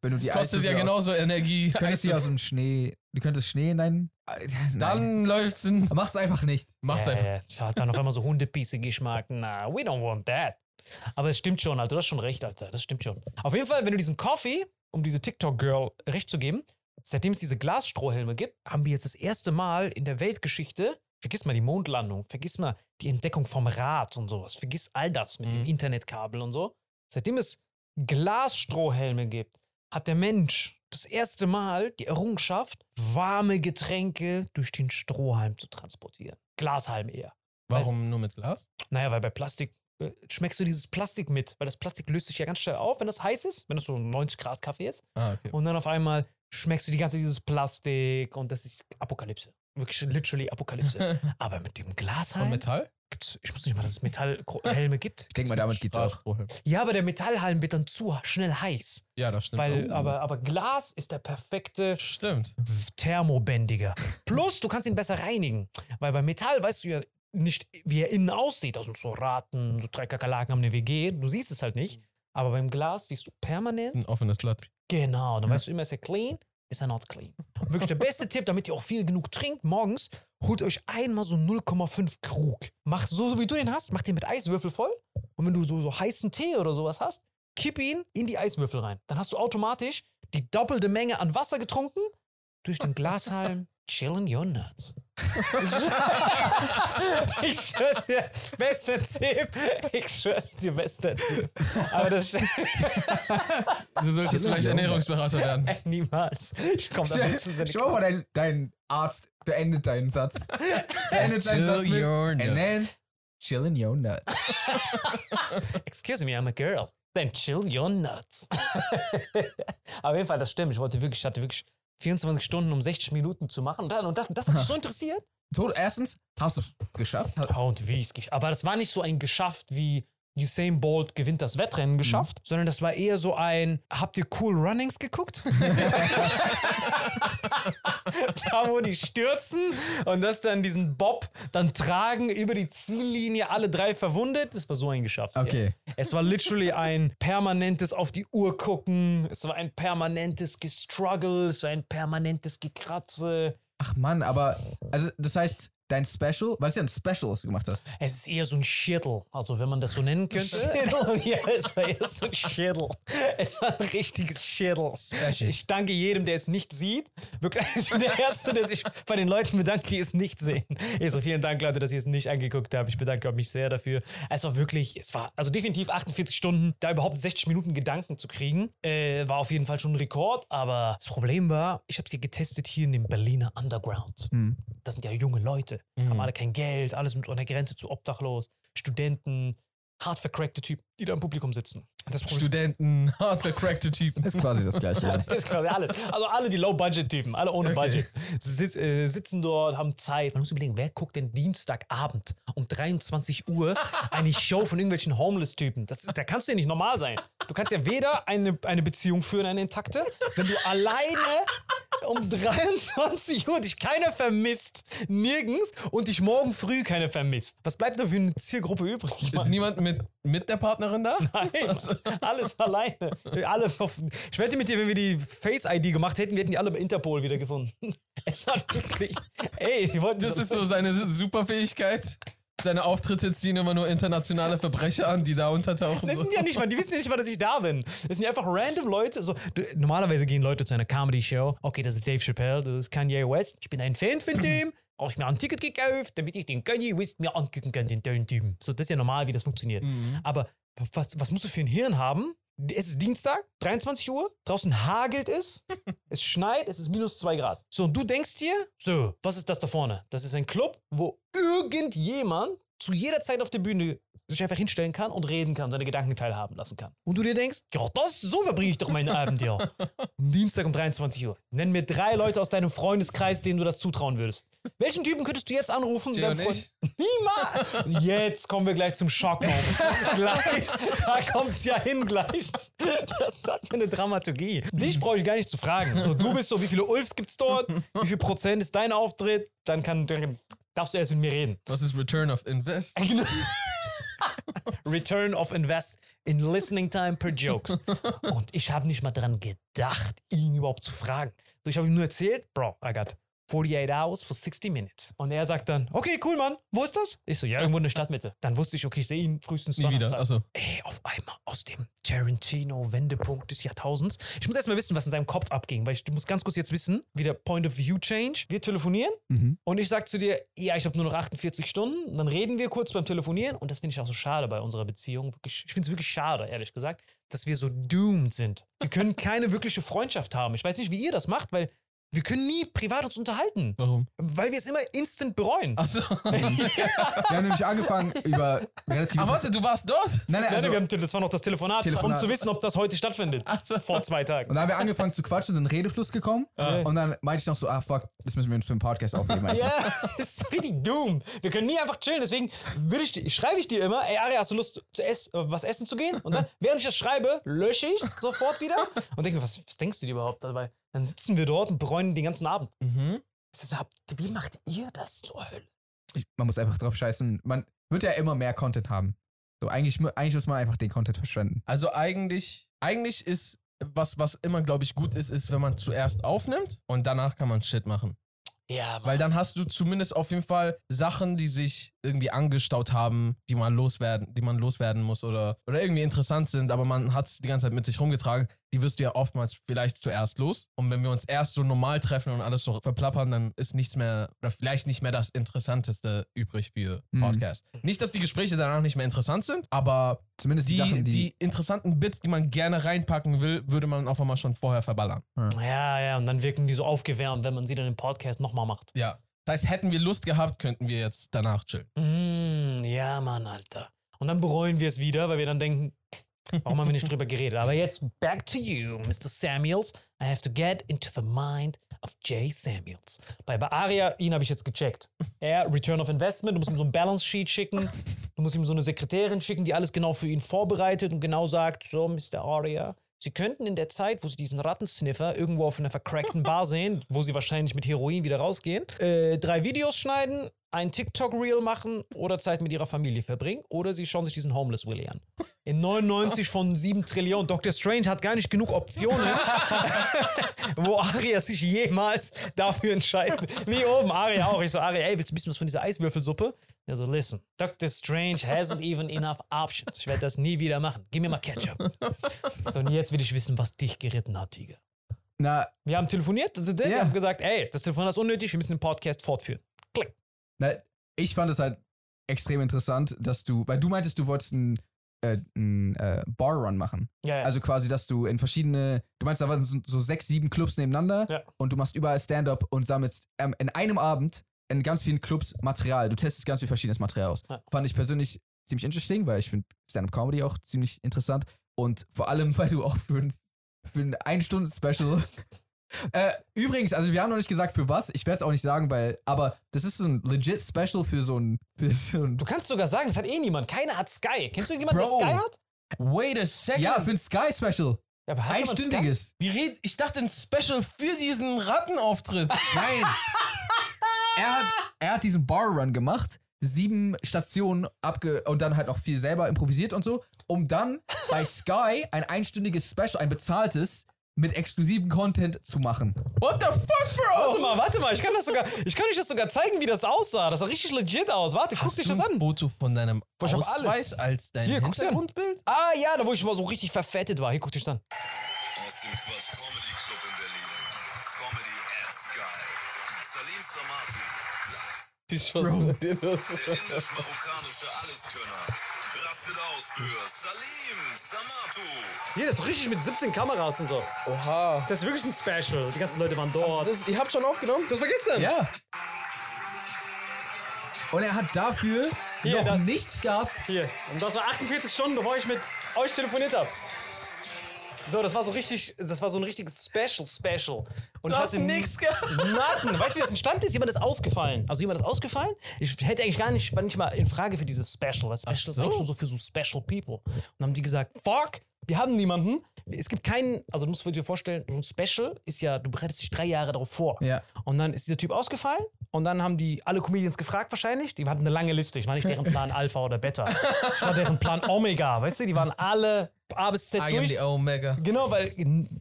wenn du die Kostet ja genauso Energie. Aus, könntest die aus dem Schnee, du könntest Schnee in deinen. Dann Dann läuft's in. macht's einfach nicht. Macht's ja, einfach. es hat dann auf einmal so Hundepisse-Geschmack. Na, we don't want that. Aber es stimmt schon, Alter. Du hast schon recht, Alter. Das stimmt schon. Auf jeden Fall, wenn du diesen Coffee, um diese TikTok-Girl recht zu geben, seitdem es diese Glasstrohhelme gibt, haben wir jetzt das erste Mal in der Weltgeschichte, vergiss mal die Mondlandung, vergiss mal die Entdeckung vom Rad und sowas, vergiss all das mit dem Mhm. Internetkabel und so. Seitdem es Glasstrohhelme gibt, hat der Mensch das erste Mal die Errungenschaft, warme Getränke durch den Strohhalm zu transportieren. Glashalm eher. Warum nur mit Glas? Naja, weil bei Plastik äh, schmeckst du dieses Plastik mit, weil das Plastik löst sich ja ganz schnell auf, wenn das heiß ist, wenn das so 90 Grad Kaffee ist. Ah, okay. Und dann auf einmal schmeckst du die ganze Zeit dieses Plastik und das ist Apokalypse. Wirklich literally Apokalypse. Aber mit dem Glashalm. Und Metall? gibt's, ich wusste nicht mal, dass es Metallhelme gibt. Ich denke mal, damit geht's auch. Ja, aber der Metallhalm wird dann zu schnell heiß. Ja, das stimmt. Weil, Oh. aber, aber Glas ist der perfekte Stimmt. thermobändiger. Plus, du kannst ihn besser reinigen. Weil bei Metall weißt du ja nicht, wie er innen aussieht. Da sind so Raten, so drei Kakerlaken haben eine WG. Du siehst es halt nicht. Aber beim Glas siehst du permanent. Ein offenes Blatt. Genau, dann Ja. weißt du immer, ist er clean, ist er not clean. Und wirklich der beste Tipp, damit ihr auch viel genug trinkt morgens, holt euch einmal so 0,5 Krug. Macht so, so wie du den hast, macht den mit Eiswürfel voll. Und wenn du so, so heißen Tee oder sowas hast, kipp ihn in die Eiswürfel rein. Dann hast du automatisch die doppelte Menge an Wasser getrunken, durch den Glashalm chillen your nuts. ich schwör's dir, bester Tipp. Ich schwör's dir, bester Tipp. Aber das Du solltest vielleicht Ernährungsberater werden. niemals. Ich komm da höchstens in die Schau mal, dein, dein Arzt beendet deinen Satz. Beendet deinen Satz mit. And then chill in your nuts. Excuse me, I'm a girl. Then chill your nuts. Auf jeden Fall, das stimmt. Ich wollte wirklich, ich hatte wirklich 24 Stunden um 60 Minuten zu machen. Und, dann, und das, das hat mich so interessiert, Tot, erstens, hast du es geschafft? Ha- Oh, und wie es geschafft. Aber das war nicht so ein geschafft wie Usain Bolt gewinnt das Wettrennen geschafft, sondern das war eher so ein, habt ihr Cool Runnings geguckt? da, wo die stürzen und das dann diesen Bob dann tragen über die Ziellinie, alle drei verwundet. Das war so ein geschafft. Okay. Es war literally ein permanentes auf die Uhr gucken. Es war ein permanentes Gestruggle. Es war ein permanentes Gekratze. Ach Mann, aber, also das heißt, dein Special, was ist ja ein Special, was du gemacht hast? Es ist eher so ein Schädel, also wenn man das so nennen könnte. ja, es war eher so ein Schädel. Es war ein richtiges Schädel. Ich danke jedem, der es nicht sieht. Wirklich, ich bin der Erste, der sich bei den Leuten bedankt, die es nicht sehen. Ich so, vielen Dank, Leute, dass ihr es nicht angeguckt habt. Ich bedanke mich sehr dafür. Es war wirklich, es war also definitiv 48 Stunden, da überhaupt 60 Minuten Gedanken zu kriegen, äh, war auf jeden Fall schon ein Rekord. Aber das Problem war, ich habe sie getestet hier in dem Berliner Underground das sind ja junge Leute, haben alle kein Geld, alles mit einer Grenze zu obdachlos, Studenten, hart vercrackte Typen, die da im Publikum sitzen. Das Studenten, hart vercrackte Typen. Ist quasi das gleiche. ja. ist quasi alles. Also alle die Low-Budget-Typen, alle ohne Budget, sitz, äh, sitzen dort, haben Zeit. Man muss überlegen, wer guckt denn Dienstagabend um 23 Uhr eine Show von irgendwelchen Homeless-Typen? Das, da kannst du ja nicht normal sein. Du kannst ja weder eine, eine Beziehung führen, eine intakte, wenn du alleine um 23 Uhr dich keiner vermisst, nirgends, und dich morgen früh keiner vermisst. Was bleibt da für eine Zielgruppe übrig? Ist niemand mit, mit der Partnerin da? Nein, alles alleine. Alle ich wette mit dir, wenn wir die Face-ID gemacht hätten, wir hätten die alle bei Interpol wieder gefunden. Es war wirklich. Ey, die wollten Das ist so seine Superfähigkeit. Seine Auftritte ziehen immer nur internationale Verbrecher an, die da untertauchen. Das sind ja nicht mal, die wissen ja nicht mal, dass ich da bin. Das sind ja einfach random Leute. So, du, normalerweise gehen Leute zu einer Comedy-Show. Okay, das ist Dave Chappelle, das ist Kanye West. Ich bin ein Fan von dem. Habe ich mir ein Ticket gekauft, damit ich den Kanye West mir angucken kann, den tollen Typen. So, das ist ja normal, wie das funktioniert. Aber was, was musst du für ein Hirn haben? Es ist Dienstag, 23 Uhr, draußen hagelt es, es schneit, es ist minus 2 Grad. So, und du denkst dir, so, was ist das da vorne? Das ist ein Club, wo irgendjemand zu jeder Zeit auf der Bühne sich einfach hinstellen kann und reden kann, seine Gedanken teilhaben lassen kann. Und du dir denkst, ja, das, so verbringe ich doch meinen Abend hier. Am Dienstag um 23 Uhr. Nenn mir drei Leute aus deinem Freundeskreis, denen du das zutrauen würdest. Welchen Typen könntest du jetzt anrufen? Deinem und Freund- Niemals! Jetzt kommen wir gleich zum Schockmoment. gleich, da kommt's ja hin gleich. Das hat ja eine Dramaturgie. Dich brauche ich gar nicht zu fragen. So, du bist so, wie viele Ulfs gibt's dort? Wie viel Prozent ist dein Auftritt? Dann, kann, dann darfst du erst mit mir reden. Was ist Return of Invest? Return of Invest in Listening Time per Jokes. Und ich habe nicht mal dran gedacht, ihn überhaupt zu fragen. So, ich habe ihm nur erzählt, Bro, I got 48 hours for 60 minutes. Und er sagt dann, okay, cool, Mann, wo ist das? Ich so, ja, irgendwo in der Stadtmitte. Dann wusste ich, okay, ich sehe ihn frühestens Nie wieder. Donnerstag. Achso. Ey, auf einmal aus dem Tarantino-Wendepunkt des Jahrtausends. Ich muss erstmal wissen, was in seinem Kopf abging, weil ich du musst ganz kurz jetzt wissen, wie der Point of View Change. Wir telefonieren und ich sag zu dir, ja, ich habe nur noch 48 Stunden. Dann reden wir kurz beim Telefonieren und das finde ich auch so schade bei unserer Beziehung. Wirklich, ich finde es wirklich schade, ehrlich gesagt, dass wir so doomed sind. Wir können keine wirkliche Freundschaft haben. Ich weiß nicht, wie ihr das macht, weil wir können nie privat uns unterhalten. Warum? Weil wir es immer instant bereuen. Achso. Wir haben nämlich angefangen über relativ. Aber warte, du warst dort? nein, nein, Nein, also, wir haben, das war noch das Telefonat, Telefonat. um zu wissen, ob das heute stattfindet. so. Vor zwei Tagen. und dann haben wir angefangen zu quatschen, sind Redefluss gekommen. Und dann meinte ich noch so, ah fuck, das müssen wir für einen Podcast aufnehmen. einfach. Ja, das ist richtig dumm. Wir können nie einfach chillen. Deswegen würde ich, schreibe ich dir immer, ey Ari, hast du Lust, zu ess, äh, was essen zu gehen? Und dann, während ich das schreibe, lösche ich sofort wieder und denke mir, was, was denkst du dir überhaupt dabei? Dann sitzen wir dort und bereuen den ganzen Abend. Mhm. Ist, wie macht ihr das zur Hölle? Ich, man muss einfach drauf scheißen. Man wird ja immer mehr Content haben. So, eigentlich, eigentlich muss man einfach den Content verschwenden. Also eigentlich, eigentlich ist, was, was immer, glaube ich, gut ist, ist, wenn man zuerst aufnimmt und danach kann man Shit machen. Ja, Mann. Weil dann hast du zumindest auf jeden Fall Sachen, die sich irgendwie angestaut haben, die man loswerden, die man loswerden muss oder, oder irgendwie interessant sind, aber man hat es die ganze Zeit mit sich rumgetragen. Die wirst du ja oftmals vielleicht zuerst los. Und wenn wir uns erst so normal treffen und alles so verplappern, dann ist nichts mehr, oder vielleicht nicht mehr das Interessanteste übrig für Mhm. Podcast. Nicht, dass die Gespräche danach nicht mehr interessant sind, aber Zumindest die, die, Sachen, die. die interessanten Bits, die man gerne reinpacken will, würde man auf einmal schon vorher verballern. ja, ja, und dann wirken die so aufgewärmt, wenn man sie dann im Podcast nochmal macht. Ja. Das heißt, hätten wir Lust gehabt, könnten wir jetzt danach chillen. Mm, ja, Mann, Alter. Und dann bereuen wir es wieder, weil wir dann denken, Warum haben wir nicht drüber geredet? Aber jetzt back to you, Mr. Samuels. I have to get into the mind of Jay Samuels. Bei, bei Aria, ihn habe ich jetzt gecheckt. Er, Return of Investment, du musst ihm so ein Balance Sheet schicken. Du musst ihm so eine Sekretärin schicken, die alles genau für ihn vorbereitet und genau sagt, so, Mr. Aria, Sie könnten in der Zeit, wo Sie diesen Rattensniffer irgendwo auf einer vercrackten Bar sehen, wo Sie wahrscheinlich mit Heroin wieder rausgehen, äh, drei Videos schneiden, ein TikTok-Reel machen oder Zeit mit Ihrer Familie verbringen oder Sie schauen sich diesen Homeless Willy an. In 99 von 7 Trillionen. Dr. Strange hat gar nicht genug Optionen, wo Aria sich jemals dafür entscheiden. Wie oben, Aria auch. Ich so, Aria, ey, willst du ein bisschen was von dieser Eiswürfelsuppe? Er so, listen, Dr. Strange hasn't even enough options. Ich werde das nie wieder machen. Gib mir mal Ketchup. So, und jetzt will ich wissen, was dich geritten hat, Tiger. Na, Wir haben telefoniert, wir Ja. haben gesagt, ey, das Telefon ist unnötig, wir müssen den Podcast fortführen. Klick. na, ich fand es halt extrem interessant, dass du, weil du meintest, du wolltest einen äh, ein, äh, Bar-Run machen. Ja, ja. Also quasi, dass du in verschiedene, du meinst, da waren so, so sechs, sieben Clubs nebeneinander Ja. und du machst überall Stand-up und sammelst ähm, in einem Abend in ganz vielen Clubs Material. Du testest ganz viel verschiedenes Material aus. Ja. Fand ich persönlich ziemlich interesting, weil ich finde Stand-up-Comedy auch ziemlich interessant und vor allem, weil du auch für ein, für ein Ein-Stunden-Special Äh, übrigens, also wir haben noch nicht gesagt für was. Ich werde es auch nicht sagen, weil, aber das ist so ein legit Special für so ein, für so ein du kannst sogar sagen, das hat eh niemand. Keiner hat Sky. Kennst du jemanden, Bro. der Sky hat? Wait a second. ja, für ein Sky Special. Ja, jemand Sky? Einstündiges. Wir reden, ich dachte ein Special für diesen Rattenauftritt. Nein. Er, hat, er hat diesen Bar Run gemacht, sieben Stationen abge und dann halt noch viel selber improvisiert und so, um dann bei Sky ein einstündiges Special, ein bezahltes mit exklusivem Content zu machen. What the fuck, Bro? Warte mal, warte mal. Ich kann, das sogar, ich kann euch das sogar zeigen, wie das aussah. Das sah richtig legit aus. Warte, guck Hast dich du das ein an. Foto von deinem Ich hab Ausweis als dein Hier. Hintergrundbild? Ah ja, da wo ich mal so richtig verfettet war. Hier, guck dich das an. Aus dem Quatsch Comedy Club in Ich mit dir los? Der indisch-marokkanische Alleskönner. Rastet aus für Salim Samatu. Hier, das ist doch richtig mit 17 Kameras und so. Oha. Das ist wirklich ein Special. Die ganzen Leute waren dort. Das, ihr habt schon aufgenommen? Das war gestern. Ja. Und er hat dafür Hier, noch das- nichts gehabt. Hier. Und das war 48 Stunden, bevor ich mit euch telefoniert habe. So, das war so richtig, das war so ein richtiges Special, Special. Und Du hast nix gehabt. Weißt du, wie das entstanden ist? Jemand ist ausgefallen. Also jemand ist ausgefallen. Ich hätte eigentlich gar nicht, war nicht mal in Frage für dieses Special. weil Special ist so. eigentlich nur so für so Special People. Und dann haben die gesagt, fuck, wir haben niemanden. Es gibt keinen, also du musst dir vorstellen, so ein Special ist ja, du bereitest dich drei Jahre darauf vor. Ja. Und dann ist dieser Typ ausgefallen und dann haben die alle Comedians gefragt wahrscheinlich. Die hatten eine lange Liste. Ich war nicht deren Plan Alpha oder Beta. Ich war deren Plan Omega. Weißt du, die waren alle A bis Z I am durch. the Omega. Genau, weil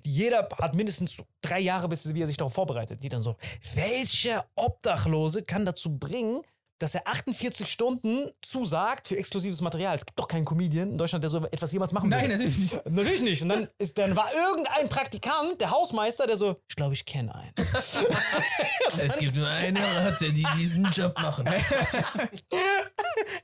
jeder hat mindestens drei Jahre, bis er sich darauf vorbereitet. Die dann so, welcher Obdachlose kann dazu bringen, dass er 48 Stunden zusagt für exklusives Material? Es gibt doch keinen Comedian in Deutschland, der so etwas jemals machen Nein, würde. natürlich nicht. Natürlich nicht. Und dann, ist, dann war irgendein Praktikant, der Hausmeister, der so, ich glaube, ich kenne einen. Es gibt nur eine Ratte, die diesen Job machen. Es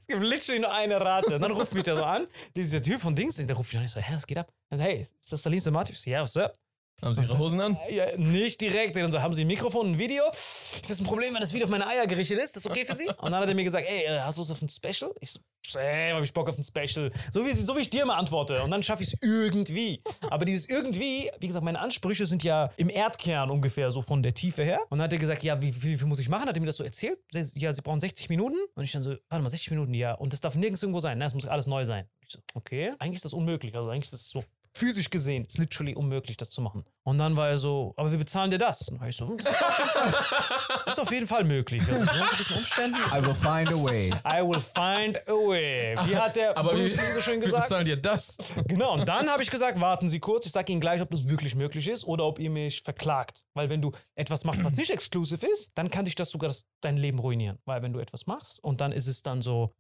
gibt literally nur eine Rate. Und dann ruft mich der so an, dieser Typ von Dings, der ruft mich an, ich so, hä, was geht ab? Und hey, ist das Salim Samatius? Ja, what's up? Haben sie ihre Hosen an? Ja, nicht direkt. Und so, haben Sie ein Mikrofon, ein Video? Ist das ein Problem, wenn das Video auf meine Eier gerichtet ist? Ist das okay für Sie? Und dann hat er mir gesagt, ey, äh, hast du Lust auf ein Special? Ich so, ey, hab ich Bock auf ein Special. So wie, so wie ich dir immer antworte. Und dann schaffe ich es irgendwie. Aber dieses irgendwie, wie gesagt, meine Ansprüche sind ja im Erdkern ungefähr, so von der Tiefe her. Und dann hat er gesagt, ja, wie viel, muss ich machen? Hat er mir das so erzählt? Ja, Sie brauchen 60 Minuten. Und ich dann so, warte mal, 60 Minuten, ja. Und das darf nirgends irgendwo sein. Nein, es muss alles neu sein. Ich so, okay. Eigentlich ist das unmöglich. Also eigentlich ist das so physisch gesehen, ist literally unmöglich, das zu machen. Und dann war er so, aber wir bezahlen dir das. Und dann war ich so, hm, das ist auf jeden Fall, das ist auf jeden Fall möglich. Also, unter diesen Umständen ist I will find a way. I will find a way. Wie hat der Aber Bruce wie, Lee so schön wir gesagt? bezahlen dir das. Genau, und dann habe ich gesagt, warten Sie kurz, ich sage Ihnen gleich, ob das wirklich möglich ist oder ob ihr mich verklagt. Weil wenn du etwas machst, was nicht exklusiv ist, dann kann dich das sogar das, dein Leben ruinieren. Weil wenn du etwas machst und dann ist es dann so,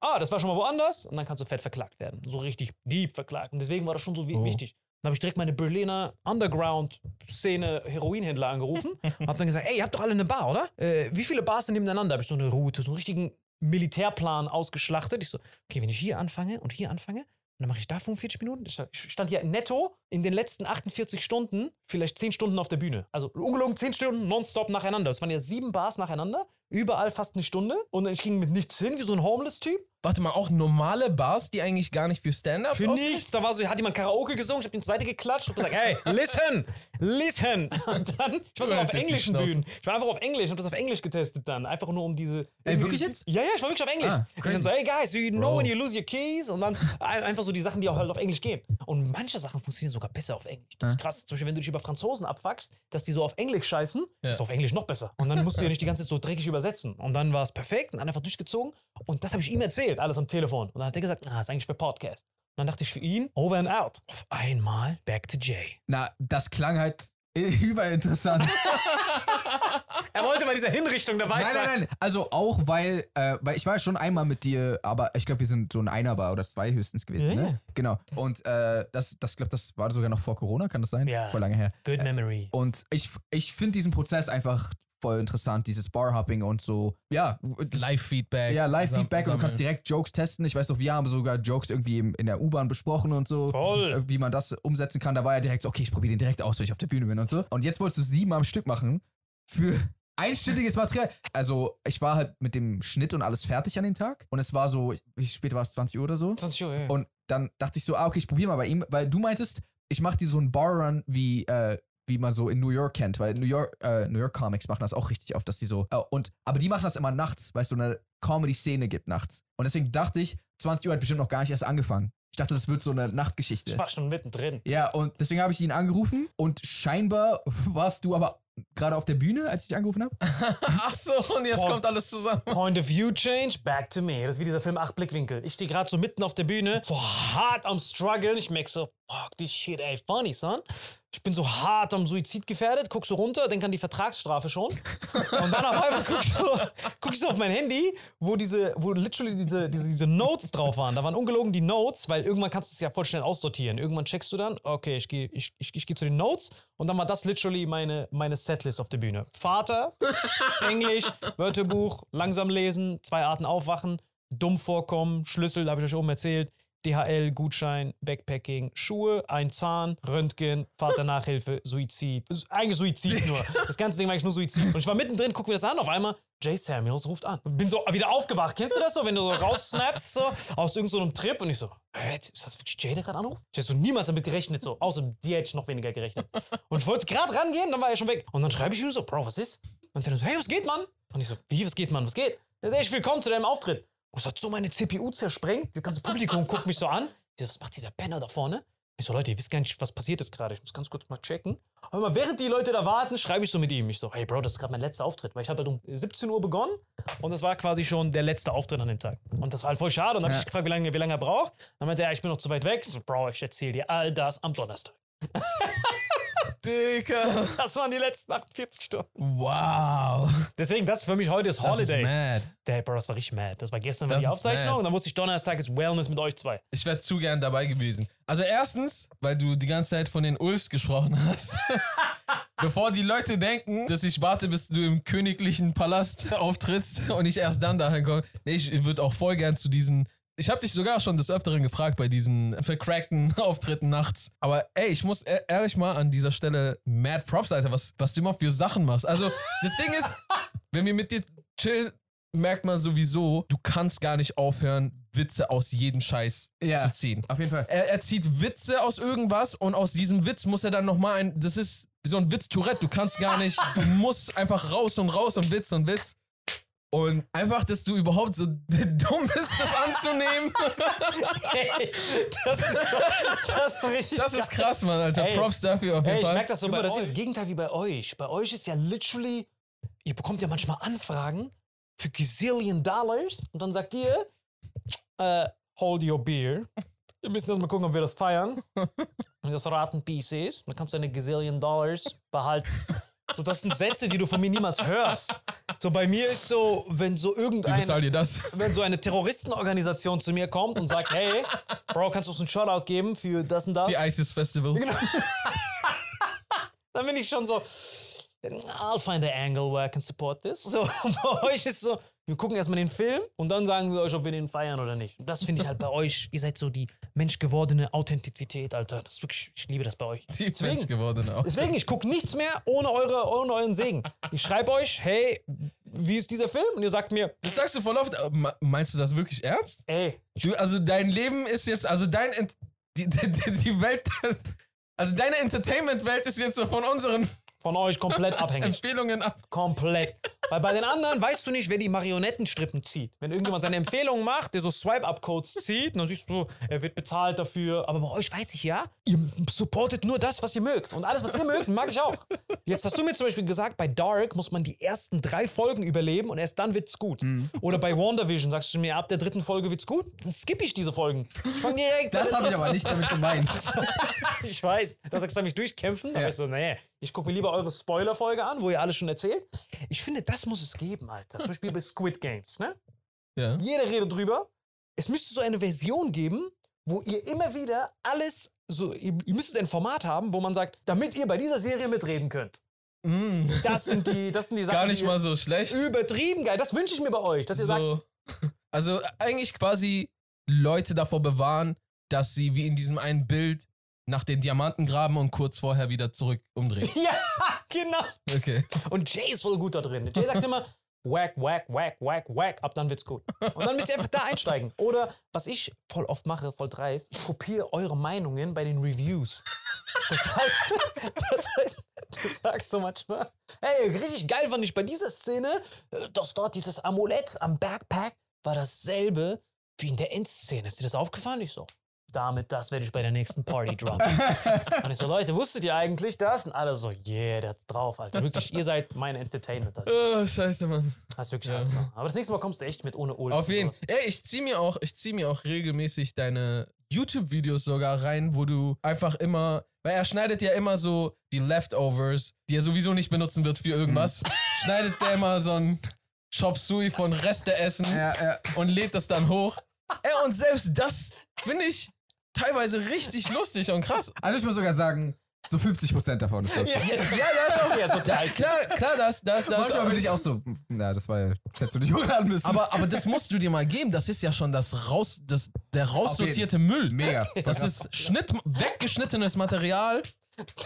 ah, das war schon mal woanders und dann kannst du fett verklagt werden. So richtig deep verklagt. Und deswegen war das schon so wi- wichtig. Dann habe ich direkt meine Berliner Underground-Szene Heroinhändler angerufen und habe dann gesagt, ey, ihr habt doch alle eine Bar, oder? Äh, wie viele Bars sind nebeneinander? Habe ich so eine Route, so einen richtigen Militärplan ausgeschlachtet. Ich so, okay, wenn ich hier anfange und hier anfange, dann mache ich da 45 Minuten. Ich stand hier netto in den letzten 48 Stunden, vielleicht 10 Stunden auf der Bühne. Also ungelogen 10 Stunden nonstop nacheinander. Das waren ja sieben Bars nacheinander. Überall fast eine Stunde und ich ging mit nichts hin, wie so ein Homeless-Typ. Warte mal, auch normale Bars, die eigentlich gar nicht für Stand-Ups Für ausgelegt nichts. Da war so, hat jemand Karaoke gesungen, ich hab ihn zur Seite geklatscht und gesagt, hey, listen, listen. Und dann, ich war sogar auf hältst jetzt die englischen Schnauze. Bühnen. Ich war einfach auf Englisch, hab das auf Englisch getestet dann. Einfach nur um diese. Ey, wirklich jetzt? Ja, ja, ich war wirklich auf Englisch. Ah, ich dann so, hey guys, you know Bro. when you lose your keys? Und dann ein- einfach so die Sachen, die auch halt auf Englisch gehen. Und manche Sachen funktionieren sogar besser auf Englisch. Das ist krass. Zum Beispiel, wenn du dich über Franzosen abfuckst, dass die so auf Englisch scheißen, ist auf Englisch noch besser. Und dann musst du ja nicht die ganze Zeit so dreckig übersetzen. Und dann war es perfekt und dann einfach durchgezogen. Und das habe ich ihm erzählt, alles am Telefon. Und dann hat er gesagt, ah, ist eigentlich für Podcast. Und dann dachte ich für ihn, over and out. Auf einmal back to Jay. Na, das klang halt überinteressant. Er wollte bei dieser Hinrichtung dabei nein, sein. nein, nein. Also auch, weil, äh, weil ich war ja schon einmal mit dir, aber ich glaube, wir sind so ein Einerbar oder zwei höchstens gewesen, Ja, ja. ne? Genau. Und äh, das, das glaube das war sogar noch vor Corona, kann das sein? Ja. Voll lange her. Good memory. Und ich, ich finde diesen Prozess einfach voll interessant, dieses Barhopping und so. Ja, Live-Feedback. ja, Live-Feedback und du kannst direkt Jokes testen. Ich weiß noch, wir haben sogar Jokes irgendwie in der U-Bahn besprochen und so, Voll. äh, wie man das umsetzen kann. Da war ja direkt so, okay, ich probiere den direkt aus, wenn ich auf der Bühne bin und so. Und jetzt wolltest du sieben am Stück machen für einstündiges Material. Also, ich war halt mit dem Schnitt und alles fertig an dem Tag. Und es war so, wie spät war es? 20 Uhr oder so? 20 Uhr, ja. Und dann dachte ich so, ah, okay, ich probiere mal bei ihm, weil du meintest, ich mache dir so einen Barrun wie, äh, wie man so in New York kennt, weil New York, äh, New York Comics machen das auch richtig oft, dass die so, äh, und, aber die machen das immer nachts, weil es so eine Comedy-Szene gibt nachts. Und deswegen dachte ich, 20 Uhr hat bestimmt noch gar nicht erst angefangen. Ich dachte, das wird so eine Nachtgeschichte. Ich war schon mittendrin. Ja, und deswegen habe ich ihn angerufen und scheinbar warst du aber gerade auf der Bühne, als ich dich angerufen habe. Ach so, und jetzt Boah. kommt alles zusammen. Point of View Change, back to me. Das ist wie dieser Film Acht Blickwinkel. Ich stehe gerade so mitten auf der Bühne, so hart am struggeln. Ich merke so, fuck, this shit ain't funny, son. Ich bin so hart am Suizid gefährdet, guck so runter, denk an die Vertragsstrafe schon. Und dann auf einmal guck so, guck ich so auf mein Handy, wo diese, wo literally diese, diese, diese Notes drauf waren. Da waren ungelogen die Notes, weil irgendwann kannst du es ja voll schnell aussortieren. Irgendwann checkst du dann, okay, ich gehe ich, ich, ich geh zu den Notes und dann war das literally meine, meine Setlist auf der Bühne. Vater, Englisch, Wörterbuch, langsam lesen, zwei Arten aufwachen, dumm vorkommen, Schlüssel, habe ich euch oben erzählt, DHL, Gutschein, Backpacking, Schuhe, ein Zahn, Röntgen, Vaternachhilfe, Suizid. Eigentlich Suizid nur. Das ganze Ding war eigentlich nur Suizid. Und ich war mittendrin, guck mir das an, auf einmal, Jay Samuels ruft an. Bin so wieder aufgewacht. Kennst du das so, wenn du so raussnappst, so aus irgendeinem so Trip und ich so, hä, ist das wirklich Jay, der gerade anruft? Ich hätte so niemals damit gerechnet, so. Außer dir hätte ich noch weniger gerechnet. Und ich wollte gerade rangehen, dann war er schon weg. Und dann schreibe ich ihm so, Bro, was ist? Und dann so, hey, was geht, Mann? Und ich so, wie, was geht, Mann, was geht? Ich willkommen zu deinem Auftritt. Es hat so meine CPU zersprengt. Das ganze Publikum guckt mich so an. Ich so, was macht dieser Penner da vorne? Ich so, Leute, ihr wisst gar nicht, was passiert ist gerade. Ich muss ganz kurz mal checken. Aber mal, während die Leute da warten, schreibe ich so mit ihm. Ich so, hey Bro, das ist gerade mein letzter Auftritt. Weil ich habe halt um 17 Uhr begonnen und das war quasi schon der letzte Auftritt an dem Tag. Und das war halt voll schade. Und dann habe ich gefragt, wie lange, wie lange er braucht. Dann meinte er, ich bin noch zu weit weg. Ich so, Bro, ich erzähle dir all das am Donnerstag. Dicker. Das waren die letzten 48 Stunden. Wow. Deswegen, das ist für mich heute das Das ist Holiday. mad. Der, Bro, das war richtig mad. Das war gestern war Das die ist Aufzeichnung mad. und dann wusste ich, Donnerstag ist Wellness mit euch zwei. Ich wäre zu gern dabei gewesen. Also erstens, weil du die ganze Zeit von den Ulfs gesprochen hast. Bevor die Leute denken, dass ich warte, bis du im königlichen Palast auftrittst und ich erst dann dahin komme. Nee, ich würde auch voll gern zu diesen. Ich habe dich sogar schon des Öfteren gefragt bei diesen vercrackten Auftritten nachts. Aber ey, ich muss e- ehrlich mal an dieser Stelle mad props, Alter, was, was du immer für Sachen machst. Also, das Ding ist, wenn wir mit dir chillen, merkt man sowieso, du kannst gar nicht aufhören, Witze aus jedem Scheiß Ja. zu ziehen. Auf jeden Fall. Er, er zieht Witze aus irgendwas und aus diesem Witz muss er dann nochmal ein. Das ist so ein Witz-Tourette. Du kannst gar nicht. Du musst einfach raus und raus und Witz und Witz. Und einfach, dass du überhaupt so dumm bist, das anzunehmen. Hey, das ist, das ist richtig Das ist krass, Mann, Alter. Ey, Props dafür auf jeden Ey, ich Fall. merke das so Guck bei mal, das euch. ist Das Gegenteil wie bei euch. Bei euch ist ja literally, ihr bekommt ja manchmal Anfragen für Gazillion Dollars und dann sagt ihr, äh, hold your beer. Wir müssen erst mal gucken, ob wir das feiern. Und das raten PCs. Dann kannst du deine Gazillion Dollars behalten. So, das sind Sätze, die du von mir niemals hörst. So, bei mir ist so, wenn so irgendein bezahl dir das? wenn so eine Terroristenorganisation zu mir kommt und sagt, hey, Bro, kannst du uns einen Shot ausgeben für das und das? Die ISIS Festivals. Genau. Dann bin ich schon so, I'll find an angle where I can support this. So, bei euch ist so, wir gucken erstmal den Film und dann sagen wir euch, ob wir den feiern oder nicht. Und das finde ich halt bei euch, ihr seid so die menschgewordene Authentizität, Alter. Das ist wirklich, ich liebe das bei euch. Die Mensch geworden auch. Deswegen, ich gucke nichts mehr ohne, eure, ohne euren Segen. Ich schreibe euch, hey, wie ist dieser Film? Und ihr sagt mir, Das sagst du voll oft. me- Meinst du das wirklich ernst? ey, Du, also dein Leben ist jetzt, also dein, Ent- die, die die Welt, also deine Entertainment-Welt ist jetzt so von unseren von euch komplett abhängig. Empfehlungen ab. Komplett. Weil bei den anderen weißt du nicht, wer die Marionettenstrippen zieht. Wenn irgendjemand seine Empfehlungen macht, der so Swipe-Up-Codes zieht, dann siehst du, er wird bezahlt dafür. Aber bei euch weiß ich ja, ihr supportet nur das, was ihr mögt. Und alles, was ihr mögt, mag ich auch. Jetzt hast du mir zum Beispiel gesagt, bei Dark muss man die ersten drei Folgen überleben und erst dann wird's gut. Oder bei WandaVision sagst du mir, ab der dritten Folge wird's gut. Dann skippe ich diese Folgen. Ich fang direkt Das habe ich aber nicht damit gemeint. ich weiß, du sagst, mich durchkämpfen. Aber Ja. ich so, nee, ich gucke mir lieber eure Spoiler-Folge an, wo ihr alles schon erzählt. Ich finde, das muss es geben, Alter. Zum Beispiel bei Squid Games, ne? Ja. Jeder redet drüber. Es müsste so eine Version geben, wo ihr immer wieder alles, so, ihr, ihr müsstet ein Format haben, wo man sagt, damit ihr bei dieser Serie mitreden könnt. Mm, Das sind die, das sind die Sachen, gar nicht mal so schlecht. übertrieben geil. Das wünsche ich mir bei euch, dass ihr sagt, So, also eigentlich quasi Leute davor bewahren, dass sie wie in diesem einen Bild nach den Diamanten graben und kurz vorher wieder zurück umdrehen. ja, genau. Okay. Und Jay ist voll gut da drin. Jay sagt immer, whack, whack, whack, whack, whack, ab dann wird's gut. Und dann müsst ihr einfach da einsteigen. Oder was ich voll oft mache, voll dreist, ich kopiere eure Meinungen bei den Reviews. Das heißt, das heißt, du sagst so manchmal, hey, richtig geil fand ich bei dieser Szene, dass dort dieses Amulett am Backpack war dasselbe wie in der Endszene. Ist dir das aufgefallen? Ich so, damit, das werde ich bei der nächsten Party droppen. Und ich so, Leute, wusstet ihr eigentlich das? Und alle so, yeah, der hat's drauf, Alter. Wirklich, ihr seid mein Entertainment, Alter. Oh, scheiße, Mann. Hast wirklich ja. Aber das nächste Mal kommst du echt mit ohne Ulf. Auf jeden Fall. Ey, ich zieh mir auch, ich zieh mir auch regelmäßig deine YouTube-Videos sogar rein, wo du einfach immer, weil er schneidet ja immer so die Leftovers, die er sowieso nicht benutzen wird für irgendwas, schneidet der immer so ein Chop Suey von Reste-Essen ja, ja. und lädt das dann hoch. Ey, und selbst das finde ich teilweise richtig lustig und krass. Also ich muss sogar sagen, so 50% davon ist lustig. Ja, Ja, das auch. ja, so Ja, 30. klar, klar, das, das, das. Manchmal bin ich auch so, na, das war ja, das hättest du nicht hochladen müssen. Aber, aber das musst du dir mal geben. Das ist ja schon das raus, das, der raussortierte Müll. Mega. Das ist Schnitt, weggeschnittenes Material.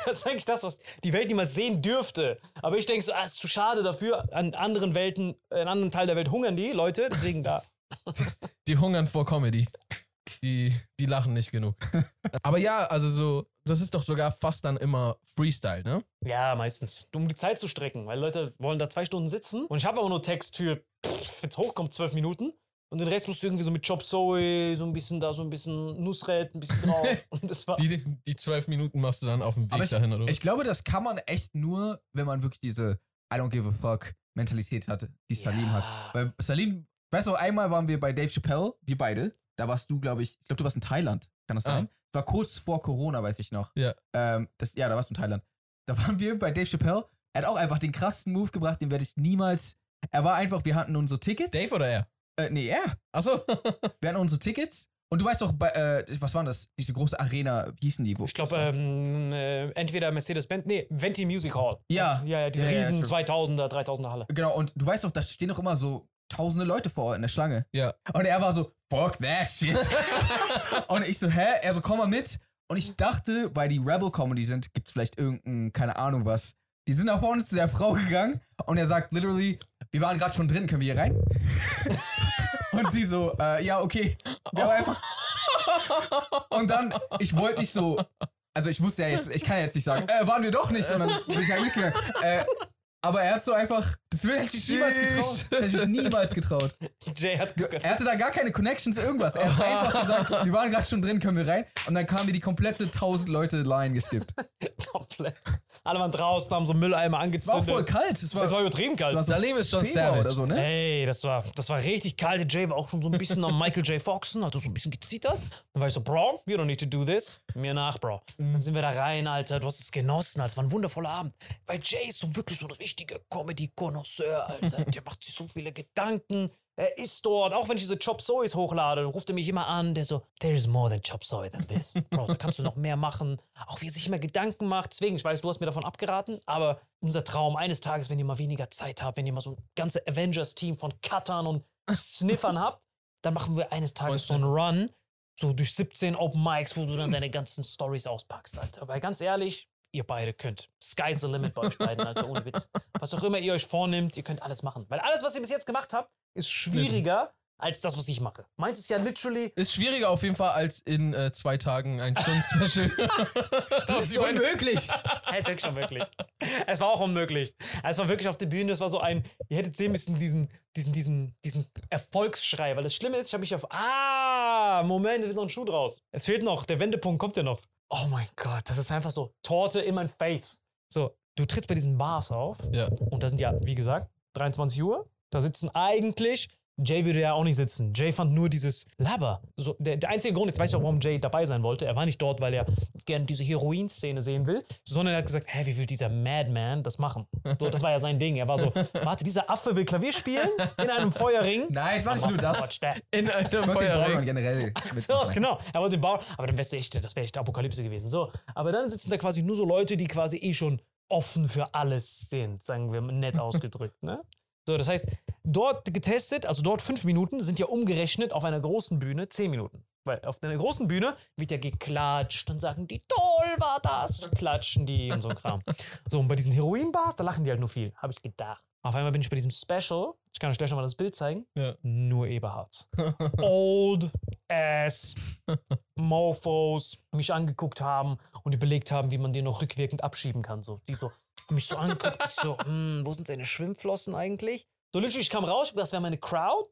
Das ist eigentlich das, was die Welt niemals sehen dürfte. Aber ich denke so, ah, ist zu schade dafür. An anderen Welten, in anderen Teilen der Welt hungern die Leute. Deswegen da. Die hungern vor Comedy. Die, die lachen nicht genug. Aber ja, also so, das ist doch sogar fast dann immer Freestyle, ne? Ja, meistens. Um die Zeit zu strecken. Weil Leute wollen da zwei Stunden sitzen. Und ich habe aber nur Text für, pff, wenn's hochkommt, zwölf Minuten. Und den Rest musst du irgendwie so mit Chop Soy, so ein bisschen da, so ein bisschen Nusret, ein bisschen drauf. Und das war's. Die, die zwölf Minuten machst du dann auf dem Weg ich, dahin, oder? ich glaube, das kann man echt nur, wenn man wirklich diese I don't give a fuck Mentalität hat, die Salim hat. Weil Salim, weißt du, einmal waren wir bei Dave Chappelle, wir beide. Da warst du, glaube ich, ich glaube, du warst in Thailand. Kann das Ah. sein? War kurz vor Corona, weiß ich noch. Ja. Ähm, das, ja, da warst du in Thailand. Da waren wir bei Dave Chappelle. Er hat auch einfach den krassesten Move gebracht, den werde ich niemals. Er war einfach, wir hatten unsere Tickets. Dave oder er? Äh, nee, er. Achso. Wir hatten unsere Tickets. Und du weißt doch, äh, was war das? Diese große Arena, wie hießen die? Wo, Ich glaube, ähm, äh, entweder Mercedes-Benz, nee, Venti Music Hall. Ja. Ja, ja, diese Ja, ja, riesen true. 2000er, 3000er Halle. Genau, und du weißt doch, da stehen doch immer so tausende Leute vor in der Schlange. Ja. Und er war so, fuck that shit. und ich so, hä? Er so, komm mal mit. Und ich dachte, weil die Rebel-Comedy sind, gibt's vielleicht irgendein, keine Ahnung was. Die sind nach vorne zu der Frau gegangen und er sagt literally, wir waren gerade schon drin, können wir hier rein? und sie so, äh, ja, okay. Wir haben einfach. Und dann, ich wollte nicht so, also ich musste ja jetzt, ich kann ja jetzt nicht sagen, äh, waren wir doch nicht, sondern bin ich halt mitgegangen. Äh, aber er hat so einfach, das hätte ich mich niemals getraut. Das hätte ich mich niemals getraut. Jay hat Er hatte da gar keine Connections, irgendwas. Er hat einfach gesagt, wir waren gerade schon drin, können wir rein? Und dann kamen wir die komplette 1000 Leute Line geskippt. komplett. Alle waren draußen, haben so Mülleimer War angezündet. auch voll kalt. Es war, Es war übertrieben kalt. war so Salim ist schon savage. oder so, ne? Ey, das war, das war richtig kalt. Der Jay war auch schon so ein bisschen am Michael J. Foxen, hat so ein bisschen gezittert. Dann war ich so, Bro, you don't need to do this. Mir nach, Bro. Dann sind wir da rein, Alter. Du hast es genossen, Alter. Es war ein wundervoller Abend. Weil Jay ist so wirklich so ein richtiger Comedy-Connoisseur, Alter. Der macht sich so viele Gedanken. Er ist dort, auch wenn ich diese Chop Soys hochlade, ruft er mich immer an, der so, there is more than Chop Soy than this. Bro, da kannst du noch mehr machen. Auch wie er sich immer Gedanken macht. Deswegen, ich weiß, du hast mir davon abgeraten, aber unser Traum eines Tages, wenn ihr mal weniger Zeit habt, wenn ihr mal so ein ganzes Avengers-Team von Cuttern und Sniffern habt, dann machen wir eines Tages so einen Run, so durch 17 Open Mics, wo du dann deine ganzen Stories auspackst, Alter. Weil ganz ehrlich, ihr beide könnt. Sky's the limit bei euch beiden, Alter, ohne Witz. Was auch immer ihr euch vornimmt, ihr könnt alles machen. Weil alles, was ihr bis jetzt gemacht habt, ist schwieriger als das, was ich mache. Meins ist ja literally. Ist schwieriger auf jeden Fall als in äh, zwei Tagen ein Stunden-Special. Das ist unmöglich. Es ist wirklich unmöglich. Es war auch unmöglich. Es war wirklich auf der Bühne, es war so ein, ihr hättet sehen müssen, diesen, diesen, diesen, diesen Erfolgsschrei. Weil das Schlimme ist, ich habe mich auf, ah, Moment, da wird noch ein Schuh draus. Es fehlt noch, der Wendepunkt kommt ja noch. Oh mein Gott, das ist einfach so, Torte in mein Face. So, du trittst bei diesen Bars auf ja. und da sind ja, wie gesagt, 23 Uhr. Da sitzen eigentlich, Jay würde ja auch nicht sitzen. Jay fand nur dieses Laber. So, der, der einzige Grund, jetzt weiß ich auch, warum Jay dabei sein wollte. Er war nicht dort, weil er gern diese Heroin-Szene sehen will, sondern er hat gesagt, hä, wie will dieser Madman das machen? So, das war ja sein Ding. Er war so, warte, dieser Affe will Klavier spielen in einem Feuerring. Nein, jetzt mach ich nur das. That. In einem Feuerring. Bauern generell So, mitmachen. genau. Er wollte den Bau, aber dann wär's echt, das wäre echt Apokalypse gewesen. So, aber dann sitzen da quasi nur so Leute, die quasi eh schon offen für alles sind, sagen wir nett ausgedrückt, ne? So, das heißt, dort getestet, also dort fünf Minuten, sind ja umgerechnet auf einer großen Bühne zehn Minuten. Weil auf einer großen Bühne wird ja geklatscht, dann sagen die, toll war das, dann klatschen die und so ein Kram. So, und bei diesen Heroin-Bars, da lachen die halt nur viel, habe ich gedacht. Auf einmal bin ich bei diesem Special, ich kann euch gleich nochmal das Bild zeigen, Ja. nur Eberhards. Old ass Mofos mich angeguckt haben und überlegt haben, wie man den noch rückwirkend abschieben kann. So, die so mich so angeguckt, ich so, hm, wo sind seine Schwimmflossen eigentlich? So literally, ich kam raus, ich gedacht, das wäre meine Crowd.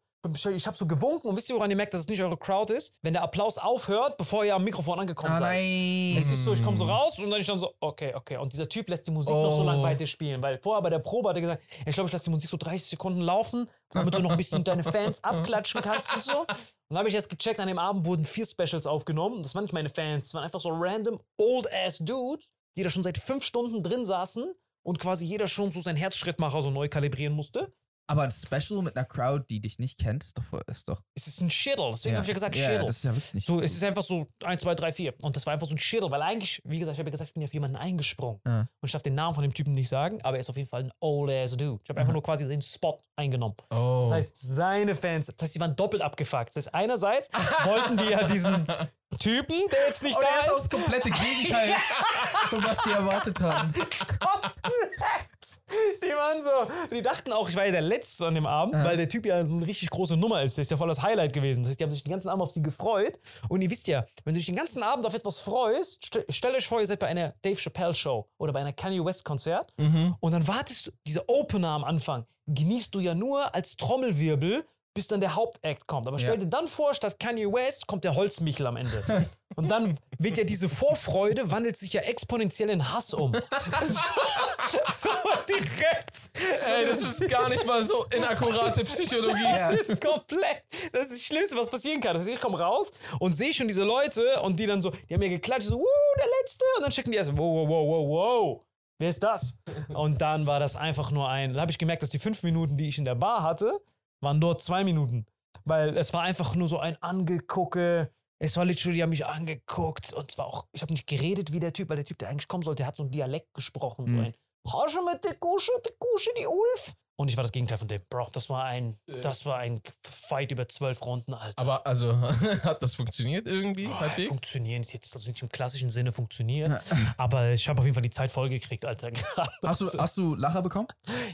Ich habe so gewunken und wisst ihr, woran ihr merkt, dass es nicht eure Crowd ist? Wenn der Applaus aufhört, bevor ihr am Mikrofon angekommen Ah, seid. nein. Es ist so, ich komme so raus und dann ich dann so, okay, okay. Und dieser Typ lässt die Musik noch so lange Oh. weiter spielen, weil vorher bei der Probe hat er gesagt, ich glaube, ich lasse die Musik so 30 Sekunden laufen, damit du noch ein bisschen deine Fans abklatschen kannst und so. Und dann habe ich erst gecheckt, an dem Abend wurden vier Specials aufgenommen. Das waren nicht meine Fans, das waren einfach so random old-ass Dudes, die da schon seit fünf Stunden drin saßen und quasi jeder schon so seinen Herzschrittmacher so neu kalibrieren musste. Aber ein Special mit einer Crowd, die dich nicht kennt, ist doch. Ist doch Es ist ein Shittle, deswegen habe ich ja gesagt, ja, Shittle. das ist ja wirklich nicht. So, es ist einfach so 1, 2, 3, 4. Und das war einfach so ein Shittle, weil eigentlich, wie gesagt, ich habe ja gesagt, ich bin ja auf jemanden eingesprungen. Ja. Und ich darf den Namen von dem Typen nicht sagen, aber er ist auf jeden Fall ein old-ass Dude. Ich habe einfach nur quasi den Spot eingenommen. Oh. Das heißt, seine Fans, das heißt, die waren doppelt abgefuckt. Das heißt, einerseits wollten die ja diesen Typen, der jetzt nicht Und ist da auch ist, das komplette Gegenteil von was die erwartet haben. Die waren so, die dachten auch, ich war ja der Letzte an dem Abend, weil der Typ ja eine richtig große Nummer ist. Der ist ja voll das Highlight gewesen. Das heißt, die haben sich den ganzen Abend auf sie gefreut. Und ihr wisst ja, wenn du dich den ganzen Abend auf etwas freust, st stellt euch vor, ihr seid bei einer Dave Chappelle Show oder bei einer Kanye West Konzert und dann wartest du, diese Opener am Anfang, genießt du ja nur als Trommelwirbel, bis dann der Hauptakt kommt. Aber stell Ja. dir dann vor, statt Kanye West kommt der Holzmichel am Ende. Und dann wird ja diese Vorfreude, wandelt sich ja exponentiell in Hass um. so, so direkt. Ey, das ist gar nicht mal so inakkurate Psychologie. Das ist komplett. Das ist das Schlimmste, was passieren kann. Das heißt, ich komme raus und sehe schon diese Leute und die dann so, die haben mir geklatscht, so, wuh, der Letzte. Und dann checken die erst, wow, wow, wow, wow, wow. Wer ist das? Und dann war das einfach nur ein. Da habe ich gemerkt, dass die fünf Minuten, die ich in der Bar hatte, waren dort zwei Minuten. Weil es war einfach nur so ein Angegucke. Es war literally, die haben mich angeguckt. Und zwar auch, ich habe nicht geredet wie der Typ, weil der Typ, der eigentlich kommen sollte, der hat so einen Dialekt gesprochen. So ein Hasche mit der Kusche, die Kusche, die Ulf. Und ich war das Gegenteil von dem. Bro, das war ein, das war ein Fight über zwölf Runden, Alter. Aber also, hat das funktioniert irgendwie Boah, halbwegs? funktionieren ist jetzt also nicht im klassischen Sinne funktioniert, aber ich habe auf jeden Fall die Zeit vollgekriegt, Alter. Hast du, hast du Lacher bekommen?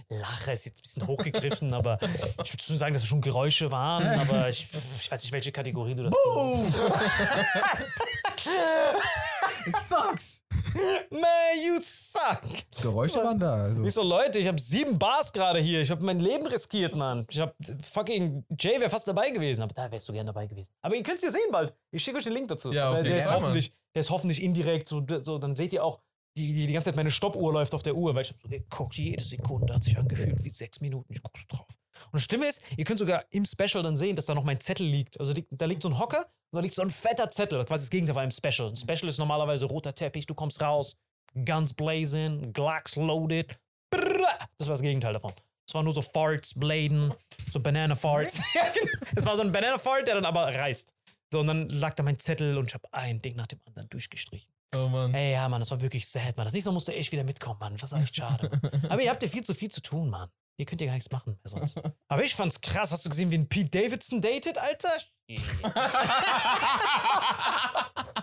Lache ist jetzt ein bisschen hochgegriffen, aber ich würde schon sagen, dass es schon Geräusche waren, aber ich, ich weiß nicht, welche Kategorie du das It sucks! Man, you suck! Geräusche waren da. Also. Ich so, Leute, ich habe sieben Bars gerade hier. Ich habe mein Leben riskiert, Mann. Ich habe fucking Jay wäre fast dabei gewesen, aber da wärst du gern dabei gewesen. Aber ihr könnt es ja sehen bald. Ich schicke euch den Link dazu. Ja, okay, der, ist gerne, hoffentlich, der ist hoffentlich indirekt so, so dann seht ihr auch, die, die, die ganze Zeit meine Stoppuhr läuft auf der Uhr, weil ich habe so geguckt, jede Sekunde hat sich angefühlt wie sechs Minuten. Ich guck so drauf. Und das Stimme ist, ihr könnt sogar im Special dann sehen, dass da noch mein Zettel liegt. Also da liegt so ein Hocker und da liegt so ein fetter Zettel, quasi das Gegenteil von einem Special. Ein Special ist normalerweise roter Teppich, du kommst raus, Guns blazing, Glocks loaded. Das war das Gegenteil davon. Es war nur so Farts, Bladen, so Banana Farts. Es war so ein Banana Fart, der dann aber reißt. So, und dann lag da mein Zettel und ich habe ein Ding nach dem anderen durchgestrichen. Oh Mann. Ey, ja, Mann, das war wirklich sad, Mann. Das nächste Mal musste ich wieder mitkommen, Mann. Das war echt schade. Mann. Aber ihr habt ja viel zu viel zu tun, Mann. Ihr könnt ja gar nichts machen mehr sonst. Aber ich fand's krass. Hast du gesehen, wie ein Pete Davidson datet, Alter?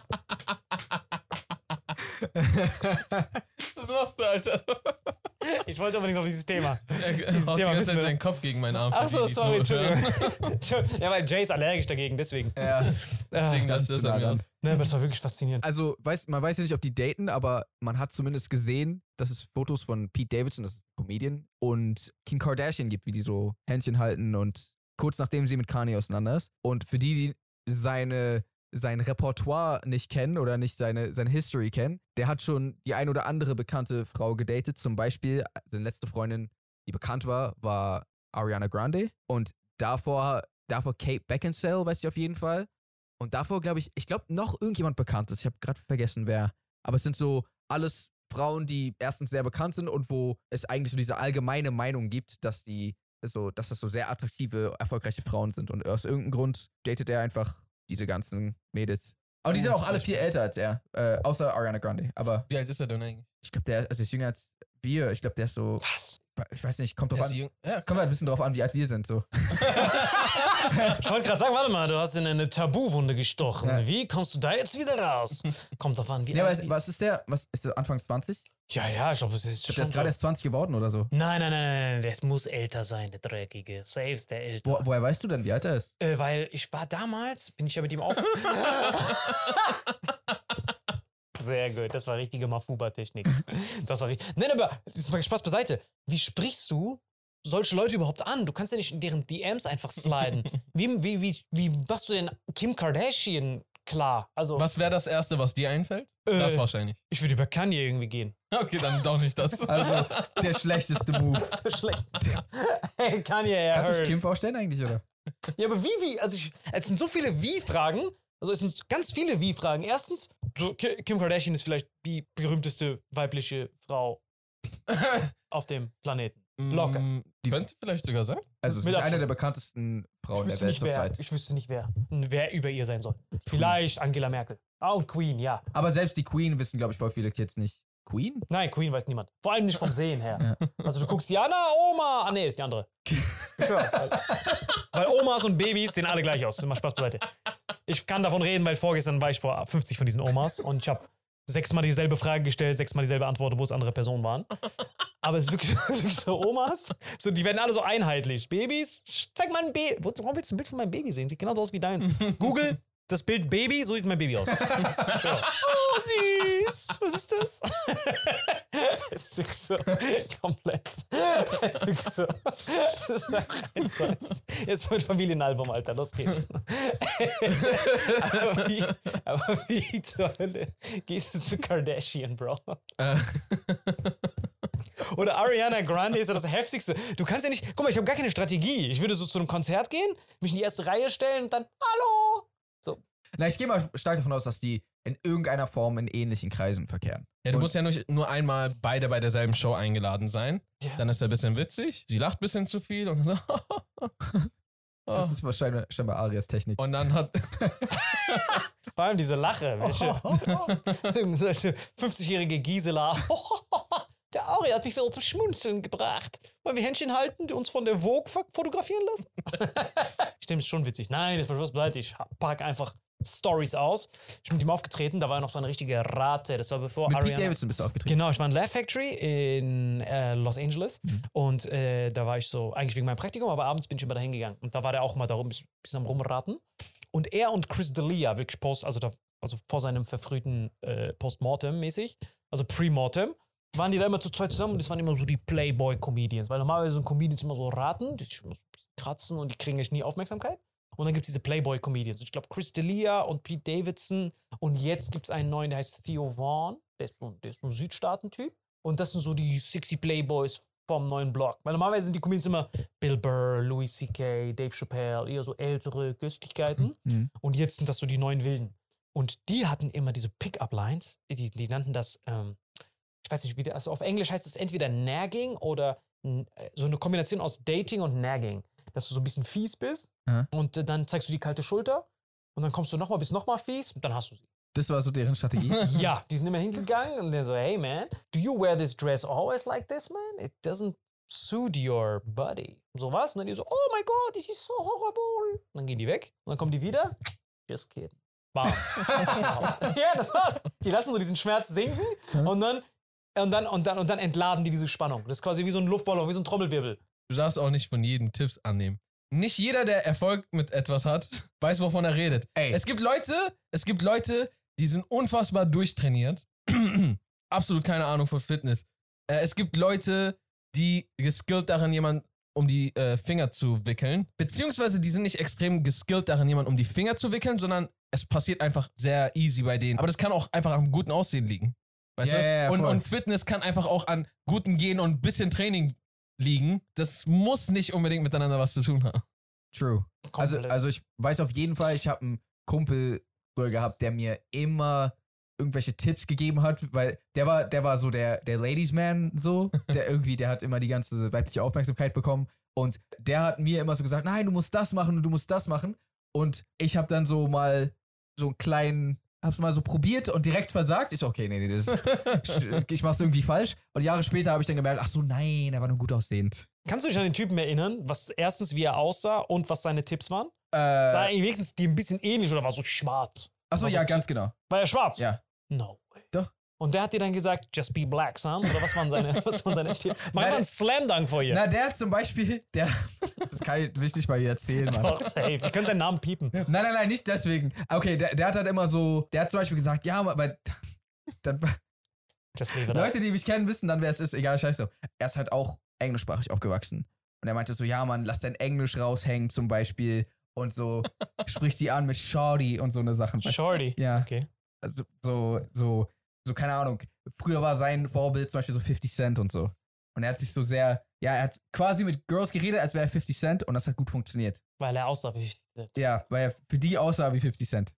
machst du, Alter? Ich wollte unbedingt noch dieses Thema. Er Dieses haut die Thema ganze wissen Zeit seinen Kopf gegen meinen Arm. für Ach so, die, die's sorry. Entschuldigung. Ja, weil Jay ist allergisch dagegen, deswegen. Ja. Deswegen Ganz das er dran. mir. Ne, aber das war wirklich faszinierend. Also, weiß, man weiß ja nicht, ob die daten, aber man hat zumindest gesehen, dass es Fotos von Pete Davidson, das ist ein Comedian, und Kim Kardashian gibt, wie die so Händchen halten und kurz nachdem sie mit Kanye auseinander ist. Und für die, die seine, sein Repertoire nicht kennen oder nicht seine, seine History kennen, der hat schon die ein oder andere bekannte Frau gedatet. Zum Beispiel, seine letzte Freundin, die bekannt war, war Ariana Grande. Und davor, davor Kate Beckinsale, weiß ich auf jeden Fall. Und davor glaube ich, ich glaube noch irgendjemand Bekanntes. Ich habe gerade vergessen, wer. Aber es sind so alles Frauen, die erstens sehr bekannt sind und wo es eigentlich so diese allgemeine Meinung gibt, dass die so, dass das so sehr attraktive, erfolgreiche Frauen sind. Und aus irgendeinem Grund datet er einfach diese ganzen Mädels. Aber die sind auch alle viel älter als er, äh, außer Ariana Grande. Aber Wie alt ist er denn eigentlich? ich glaube, der also ist jünger als wir. Ich glaube, der ist so, Was? ich weiß nicht, kommt drauf Der ist an. jung- Ja, Kommt halt ein bisschen drauf an, wie alt wir sind. So. Ich wollte gerade sagen, warte mal, du hast in eine Tabuwunde gestochen. Ja. Wie kommst du da jetzt wieder raus? Kommt drauf an, wie Ja, alt was, die was ist der? Was ist der Anfang 20? Ich Ja, ja, ich glaube, es ist glaube, der schon ist gerade erst 20 geworden oder so. Nein, nein, nein, nein, nein, das muss älter sein, der Dreckige. Safe ist der älter. Wo, woher weißt du denn, wie alt er ist? Äh, weil ich war damals, bin ich ja mit ihm auf. Sehr gut, das war richtige Mafuba-Technik. Das war richtig. Nein, aber jetzt mal Spaß beiseite. Wie sprichst du solche Leute überhaupt an? Du kannst ja nicht in deren DMs einfach sliden. Wie, wie, wie, wie machst du denn Kim Kardashian klar? Also, Was wäre das Erste, was dir einfällt? Äh. Das wahrscheinlich. ich würde über Kanye irgendwie gehen. Okay, dann doch nicht das. Also, der schlechteste Move. Schlecht. hey, Kanye, er Kannst du dich. Kim vorstellen eigentlich, oder? Ja, aber wie, wie? Also, ich, es sind so viele Wie-Fragen. Also, es sind ganz viele Wie-Fragen. Erstens, so, Ki- Kim Kardashian ist vielleicht die berühmteste weibliche Frau auf dem Planeten. Locker. Mm, Könnte vielleicht sogar sein. Also, sie Mit ist eine der bekanntesten Frauen der Welt nicht, wer, zurzeit. ich wüsste nicht, wer, wer über ihr sein soll. Vielleicht Angela Merkel. Ah, und Queen, ja. Aber selbst die Queen wissen, glaube ich, voll viele Kids nicht. Queen? Nein, Queen weiß niemand. Vor allem nicht vom Sehen her. Also du guckst Jana, Oma. Ah, nee, ist die andere. Ich schwör, weil, weil Omas und Babys sehen alle gleich aus. Mal Spaß beiseite. Ich kann davon reden, weil vorgestern war ich vor 50 von diesen Omas und ich habe sechsmal dieselbe Frage gestellt, sechsmal dieselbe Antwort, wo es andere Personen waren. Aber es ist wirklich, wirklich so Omas. So, die werden alle so einheitlich. Babys, zeig mal ein Baby. Warum willst du ein Bild von meinem Baby sehen? Sieht genauso aus wie deins. Google das Bild Baby, so sieht mein Baby aus. Ja. Oh, süß. Was ist das? es ist so komplett. Es ist so. Das ist eins. Jetzt mit Familienalbum, Alter. Los geht's. aber, wie, aber wie zur Hölle gehst du zu Kardashian, Bro? Oder Ariana Grande ist ja das Heftigste. Du kannst ja nicht. Guck mal, ich habe gar keine Strategie. Ich würde so zu einem Konzert gehen, mich in die erste Reihe stellen und dann, hallo! Na, ich gehe mal stark davon aus, dass die in irgendeiner Form in ähnlichen Kreisen verkehren. ja, du Und- musst ja nur, nur einmal beide bei derselben Show eingeladen sein. Ja. Dann ist er ein bisschen witzig. Sie lacht ein bisschen zu viel und so. Das Oh. ist wahrscheinlich scheinbar Arias Technik. Und dann hat. Vor allem diese Lache, welche 50-jährige Gisela. Der Ari hat mich wieder zum Schmunzeln gebracht. Wollen wir Händchen halten, die uns von der Vogue fo- fotografieren lassen? Stimmt, ist schon witzig. Nein, jetzt mal Spaß. Ich pack einfach Stories aus. Ich bin mit ihm aufgetreten, da war noch so eine richtige Rate. Das war bevor Mit Pete Ariana... Davidson bist du aufgetreten. Genau, ich war in Laugh Factory in äh, Los Angeles und äh, da war ich so, eigentlich wegen meinem Praktikum, aber abends bin ich immer da hingegangen und da war der auch mal darum, ein bisschen am Rumraten. Und er und Chris D'Elia, wirklich post, also, da, also vor seinem verfrühten äh, Postmortem mäßig, also Pre-Mortem, waren die da immer zu zweit zusammen und das waren immer so die Playboy-Comedians, weil normalerweise sind Comedians immer so raten, die ein kratzen und die kriegen echt nie Aufmerksamkeit. Und dann gibt es diese Playboy-Comedians. Ich glaube, Chris D'Elia und Pete Davidson. Und jetzt gibt es einen neuen, der heißt Theo Vaughn. Der ist so, der ist so ein Südstaaten-Typ. Und das sind so die sexy Playboys vom neuen Block. Weil normalerweise sind die Comedians immer Bill Burr, Louis C.K., Dave Chappelle, eher so ältere Köstlichkeiten. Mhm. Und jetzt sind das so die neuen Wilden. Und die hatten immer diese Pickup-Lines. Die, die nannten das, ähm, ich weiß nicht, wie das, also auf Englisch heißt es entweder Nagging oder äh, so eine Kombination aus Dating und Nagging. Dass du so ein bisschen fies bist Aha. und äh, dann zeigst du die kalte Schulter und dann kommst du nochmal, bist nochmal fies und dann hast du sie. Das war so deren Strategie. ja, die sind immer hingegangen und der so, hey man, do you wear this dress always like this, man? It doesn't suit your body. So was? Und dann die so, oh my god, this is so horrible. Und dann gehen die weg und dann kommen die wieder. Just kidding. Bam. ja, das war's. Die lassen so diesen Schmerz sinken und dann Und dann, und, dann, und dann entladen die diese Spannung. Das ist quasi wie so ein Luftballon, wie so ein Trommelwirbel. Du darfst auch nicht von jedem Tipps annehmen. Nicht jeder, der Erfolg mit etwas hat, weiß, wovon er redet. Ey. Es gibt Leute, es gibt Leute, die sind unfassbar durchtrainiert. Absolut keine Ahnung von Fitness. Äh, es gibt Leute, die geskillt darin, jemand um die äh, Finger zu wickeln. Beziehungsweise die sind nicht extrem geskillt darin, jemand um die Finger zu wickeln, sondern es passiert einfach sehr easy bei denen. Aber das kann auch einfach am guten Aussehen liegen. Weißt Ja, du? ja, und, und Fitness kann einfach auch an guten Gehen und ein bisschen Training liegen. Das muss nicht unbedingt miteinander was zu tun haben. True. Also, also ich weiß auf jeden Fall, ich habe einen Kumpel früher gehabt, der mir immer irgendwelche Tipps gegeben hat, weil der war, der war so der, der Ladies Man so, der irgendwie, der hat immer die ganze weibliche Aufmerksamkeit bekommen und der hat mir immer so gesagt, nein, du musst das machen und du musst das machen und ich habe dann so mal so einen kleinen, hab's mal so probiert und direkt versagt. Ich so, okay, nee, nee, das ich mach's irgendwie falsch und Jahre später habe ich dann gemerkt, ach so, nein, er war nur gut aussehend. Kannst du dich an den Typen erinnern, was erstens, wie er aussah und was seine Tipps waren? Äh, Sah er wenigstens die ein bisschen ähnlich oder war so schwarz? achso, war ja, so- ganz genau. War er schwarz? Ja. No. Und der hat dir dann gesagt, just be black, son? Oder was waren seine, was waren seine Tipps? Mach mal einen Slam Dunk vor ihr. Na, der hat zum Beispiel, der, das kann ich, ich nicht mal hier erzählen, Mann. Doch, safe. Wir können seinen Namen piepen. Nein, nein, nein, nicht deswegen. Okay, der, der hat halt immer so, der hat zum Beispiel gesagt, ja, weil, dann. Leute, die mich kennen, wissen dann, wer es ist, egal, scheiß drauf. Er ist halt auch englischsprachig aufgewachsen. Und er meinte so, ja, Mann, lass dein Englisch raushängen zum Beispiel und so, sprich die an mit Shorty und so eine Sachen. Shorty. Ja, Okay. also so, so, so, keine Ahnung. Früher war sein Vorbild zum Beispiel so 50 Cent und so. Und er hat sich so sehr, ja, er hat quasi mit Girls geredet, als wäre er 50 Cent und das hat gut funktioniert. Weil er aussah wie 50 Cent. Ja, weil er für die aussah wie 50 Cent.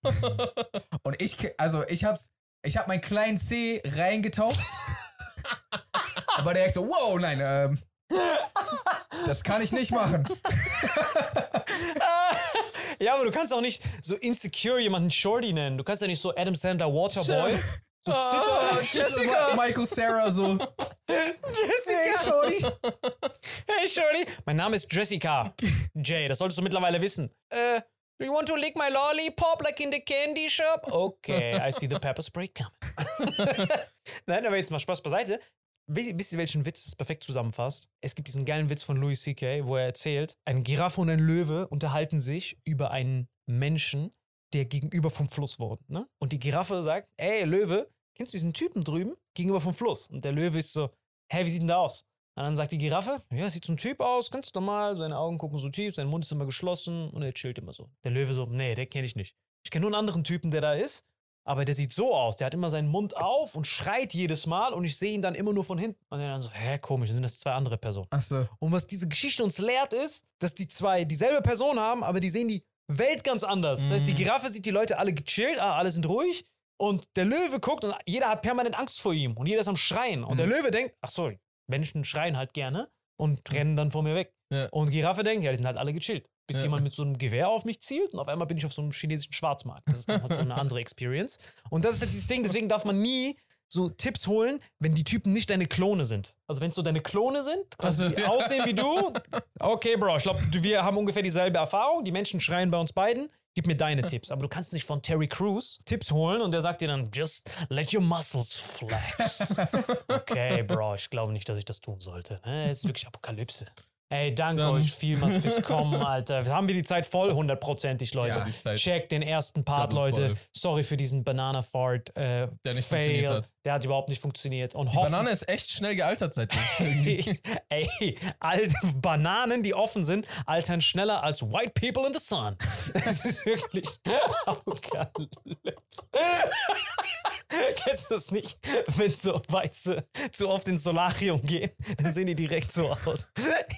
und ich, also ich hab's, ich hab meinen kleinen C reingetaucht. aber der so, wow, nein, ähm, das kann ich nicht machen. Ja, aber du kannst auch nicht so insecure jemanden Shorty nennen. Du kannst ja nicht so Adam Sandler Waterboy. So Ah, Jessica! Michael Sarah so, Jessica! Shorty. Hey Shorty! Mein Name ist Jessica. Jay, das solltest du mittlerweile wissen. Äh, do you want to lick my lollipop like in the candy shop? Okay, I see the pepper spray coming. Nein, aber jetzt mal Spaß beiseite. Wisst wisst ihr, welchen Witz das perfekt zusammenfasst? Es gibt diesen geilen Witz von Louis C.K., wo er erzählt, ein Giraffe und ein Löwe unterhalten sich über einen Menschen, der gegenüber vom Fluss wohnt. Ne? Und die Giraffe sagt, ey Löwe, kennst du diesen Typen drüben gegenüber vom Fluss? Und der Löwe ist so, hä, wie sieht denn der aus? Und dann sagt die Giraffe, ja, sieht so ein Typ aus, ganz normal, seine Augen gucken so tief, sein Mund ist immer geschlossen und er chillt immer so. Der Löwe so, nee, den kenne ich nicht. Ich kenne nur einen anderen Typen, der da ist, aber der sieht so aus, der hat immer seinen Mund auf und schreit jedes Mal und ich sehe ihn dann immer nur von hinten. Und er dann so, hä, komisch, dann sind das zwei andere Personen. Achso. Und was diese Geschichte uns lehrt, ist, dass die zwei dieselbe Person haben, aber die sehen die Welt ganz anders. Das heißt, die Giraffe sieht die Leute alle gechillt, ah, alle sind ruhig. Und der Löwe guckt und jeder hat permanent Angst vor ihm. Und jeder ist am Schreien. Und der Löwe denkt, ach so, Menschen schreien halt gerne und rennen dann vor mir weg. Ja. Und Giraffe denkt, ja, die sind halt alle gechillt. Bis Ja. jemand mit so einem Gewehr auf mich zielt und auf einmal bin ich auf so einem chinesischen Schwarzmarkt. Das ist dann halt so eine andere Experience. Und das ist jetzt dieses Ding, deswegen darf man nie so Tipps holen, wenn die Typen nicht deine Klone sind. Also wenn es so deine Klone sind, quasi Also, die ja. aussehen wie du. Okay, Bro, ich glaube, wir haben ungefähr dieselbe Erfahrung. Die Menschen schreien bei uns beiden. Gib mir deine Tipps. Aber du kannst nicht von Terry Crews Tipps holen und der sagt dir dann, just let your muscles flex. Okay, Bro, ich glaube nicht, dass ich das tun sollte. Ne, Es ist wirklich Apokalypse. Ey, danke Dann- euch vielmals fürs Kommen, Alter. Haben wir die Zeit voll? Hundertprozentig, Leute. Ja, Checkt den ersten Part, Leute. voll. Sorry für diesen Banana-Fart. Äh, Der nicht Fail. funktioniert hat. Der hat überhaupt nicht funktioniert. Und Die hoffen, Banane ist echt schnell gealtert seitdem. Ey, alte Bananen, die offen sind, altern schneller als White People in the Sun. Das ist wirklich Apokalypse. Kennst du das nicht? Wenn so Weiße zu oft ins Solarium gehen, dann sehen die direkt so aus.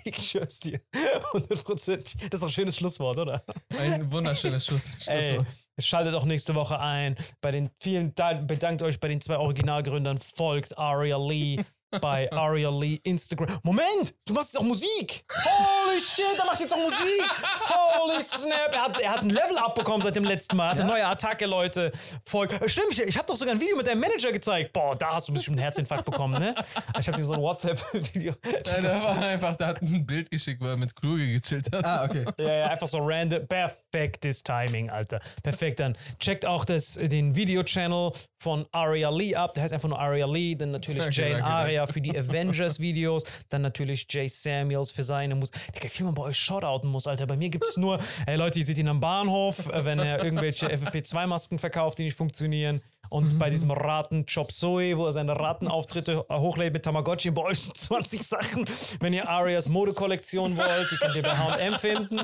Ich schwör's dir. 100%. Das ist doch ein schönes Schlusswort, oder? Ein wunderschönes Schluss. Ey, Schlusswort. schaltet auch nächste Woche ein. Bei den vielen, da- bedankt euch bei den zwei Originalgründern, folgt Aria Lee, bei Aria Lee Instagram. Moment, du machst jetzt auch Musik. Holy shit, er macht jetzt auch Musik. Holy snap. Er hat, er hat ein Level abbekommen seit dem letzten Mal. Er hat eine neue Attacke, Leute. Voll. Stimmt, ich, ich habe doch sogar ein Video mit deinem Manager gezeigt. Boah, da hast du bestimmt einen Herzinfarkt bekommen, ne? Ich habe dir so ein WhatsApp-Video. Ja, der war einfach, der hat ein Bild geschickt, wo er mit Kluge gechillt hat. Ah, okay. Ja, ja, einfach so random. Perfektes Timing, Alter. Perfekt dann. Checkt auch das, den Video-Channel von Aria Lee ab. Der heißt einfach nur Aria Lee. Dann natürlich Danke, Jane danke, Für die Avengers-Videos. Dann natürlich Jay Samuels für seine Musik. Digga, wie man bei euch shoutouten muss, Alter. Bei mir gibt es nur, ey Leute, ihr seht ihn am Bahnhof, äh, wenn er irgendwelche FFP2-Masken verkauft, die nicht funktionieren. Und bei diesem Raten Chop Soe, wo er seine Ratenauftritte hochlädt mit Tamagotchi, bei euch sind 20 Sachen. Wenn ihr Arias Modekollektion wollt, die könnt ihr bei HM finden.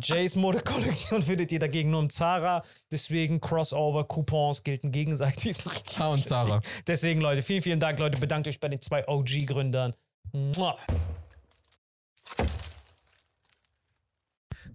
Jays Modekollektion findet ihr dagegen nur im Zara. Deswegen Crossover, Coupons gelten gegenseitig. Ha und Zara. Deswegen, Leute, vielen, vielen Dank, Leute. Bedankt euch bei den zwei OG-Gründern.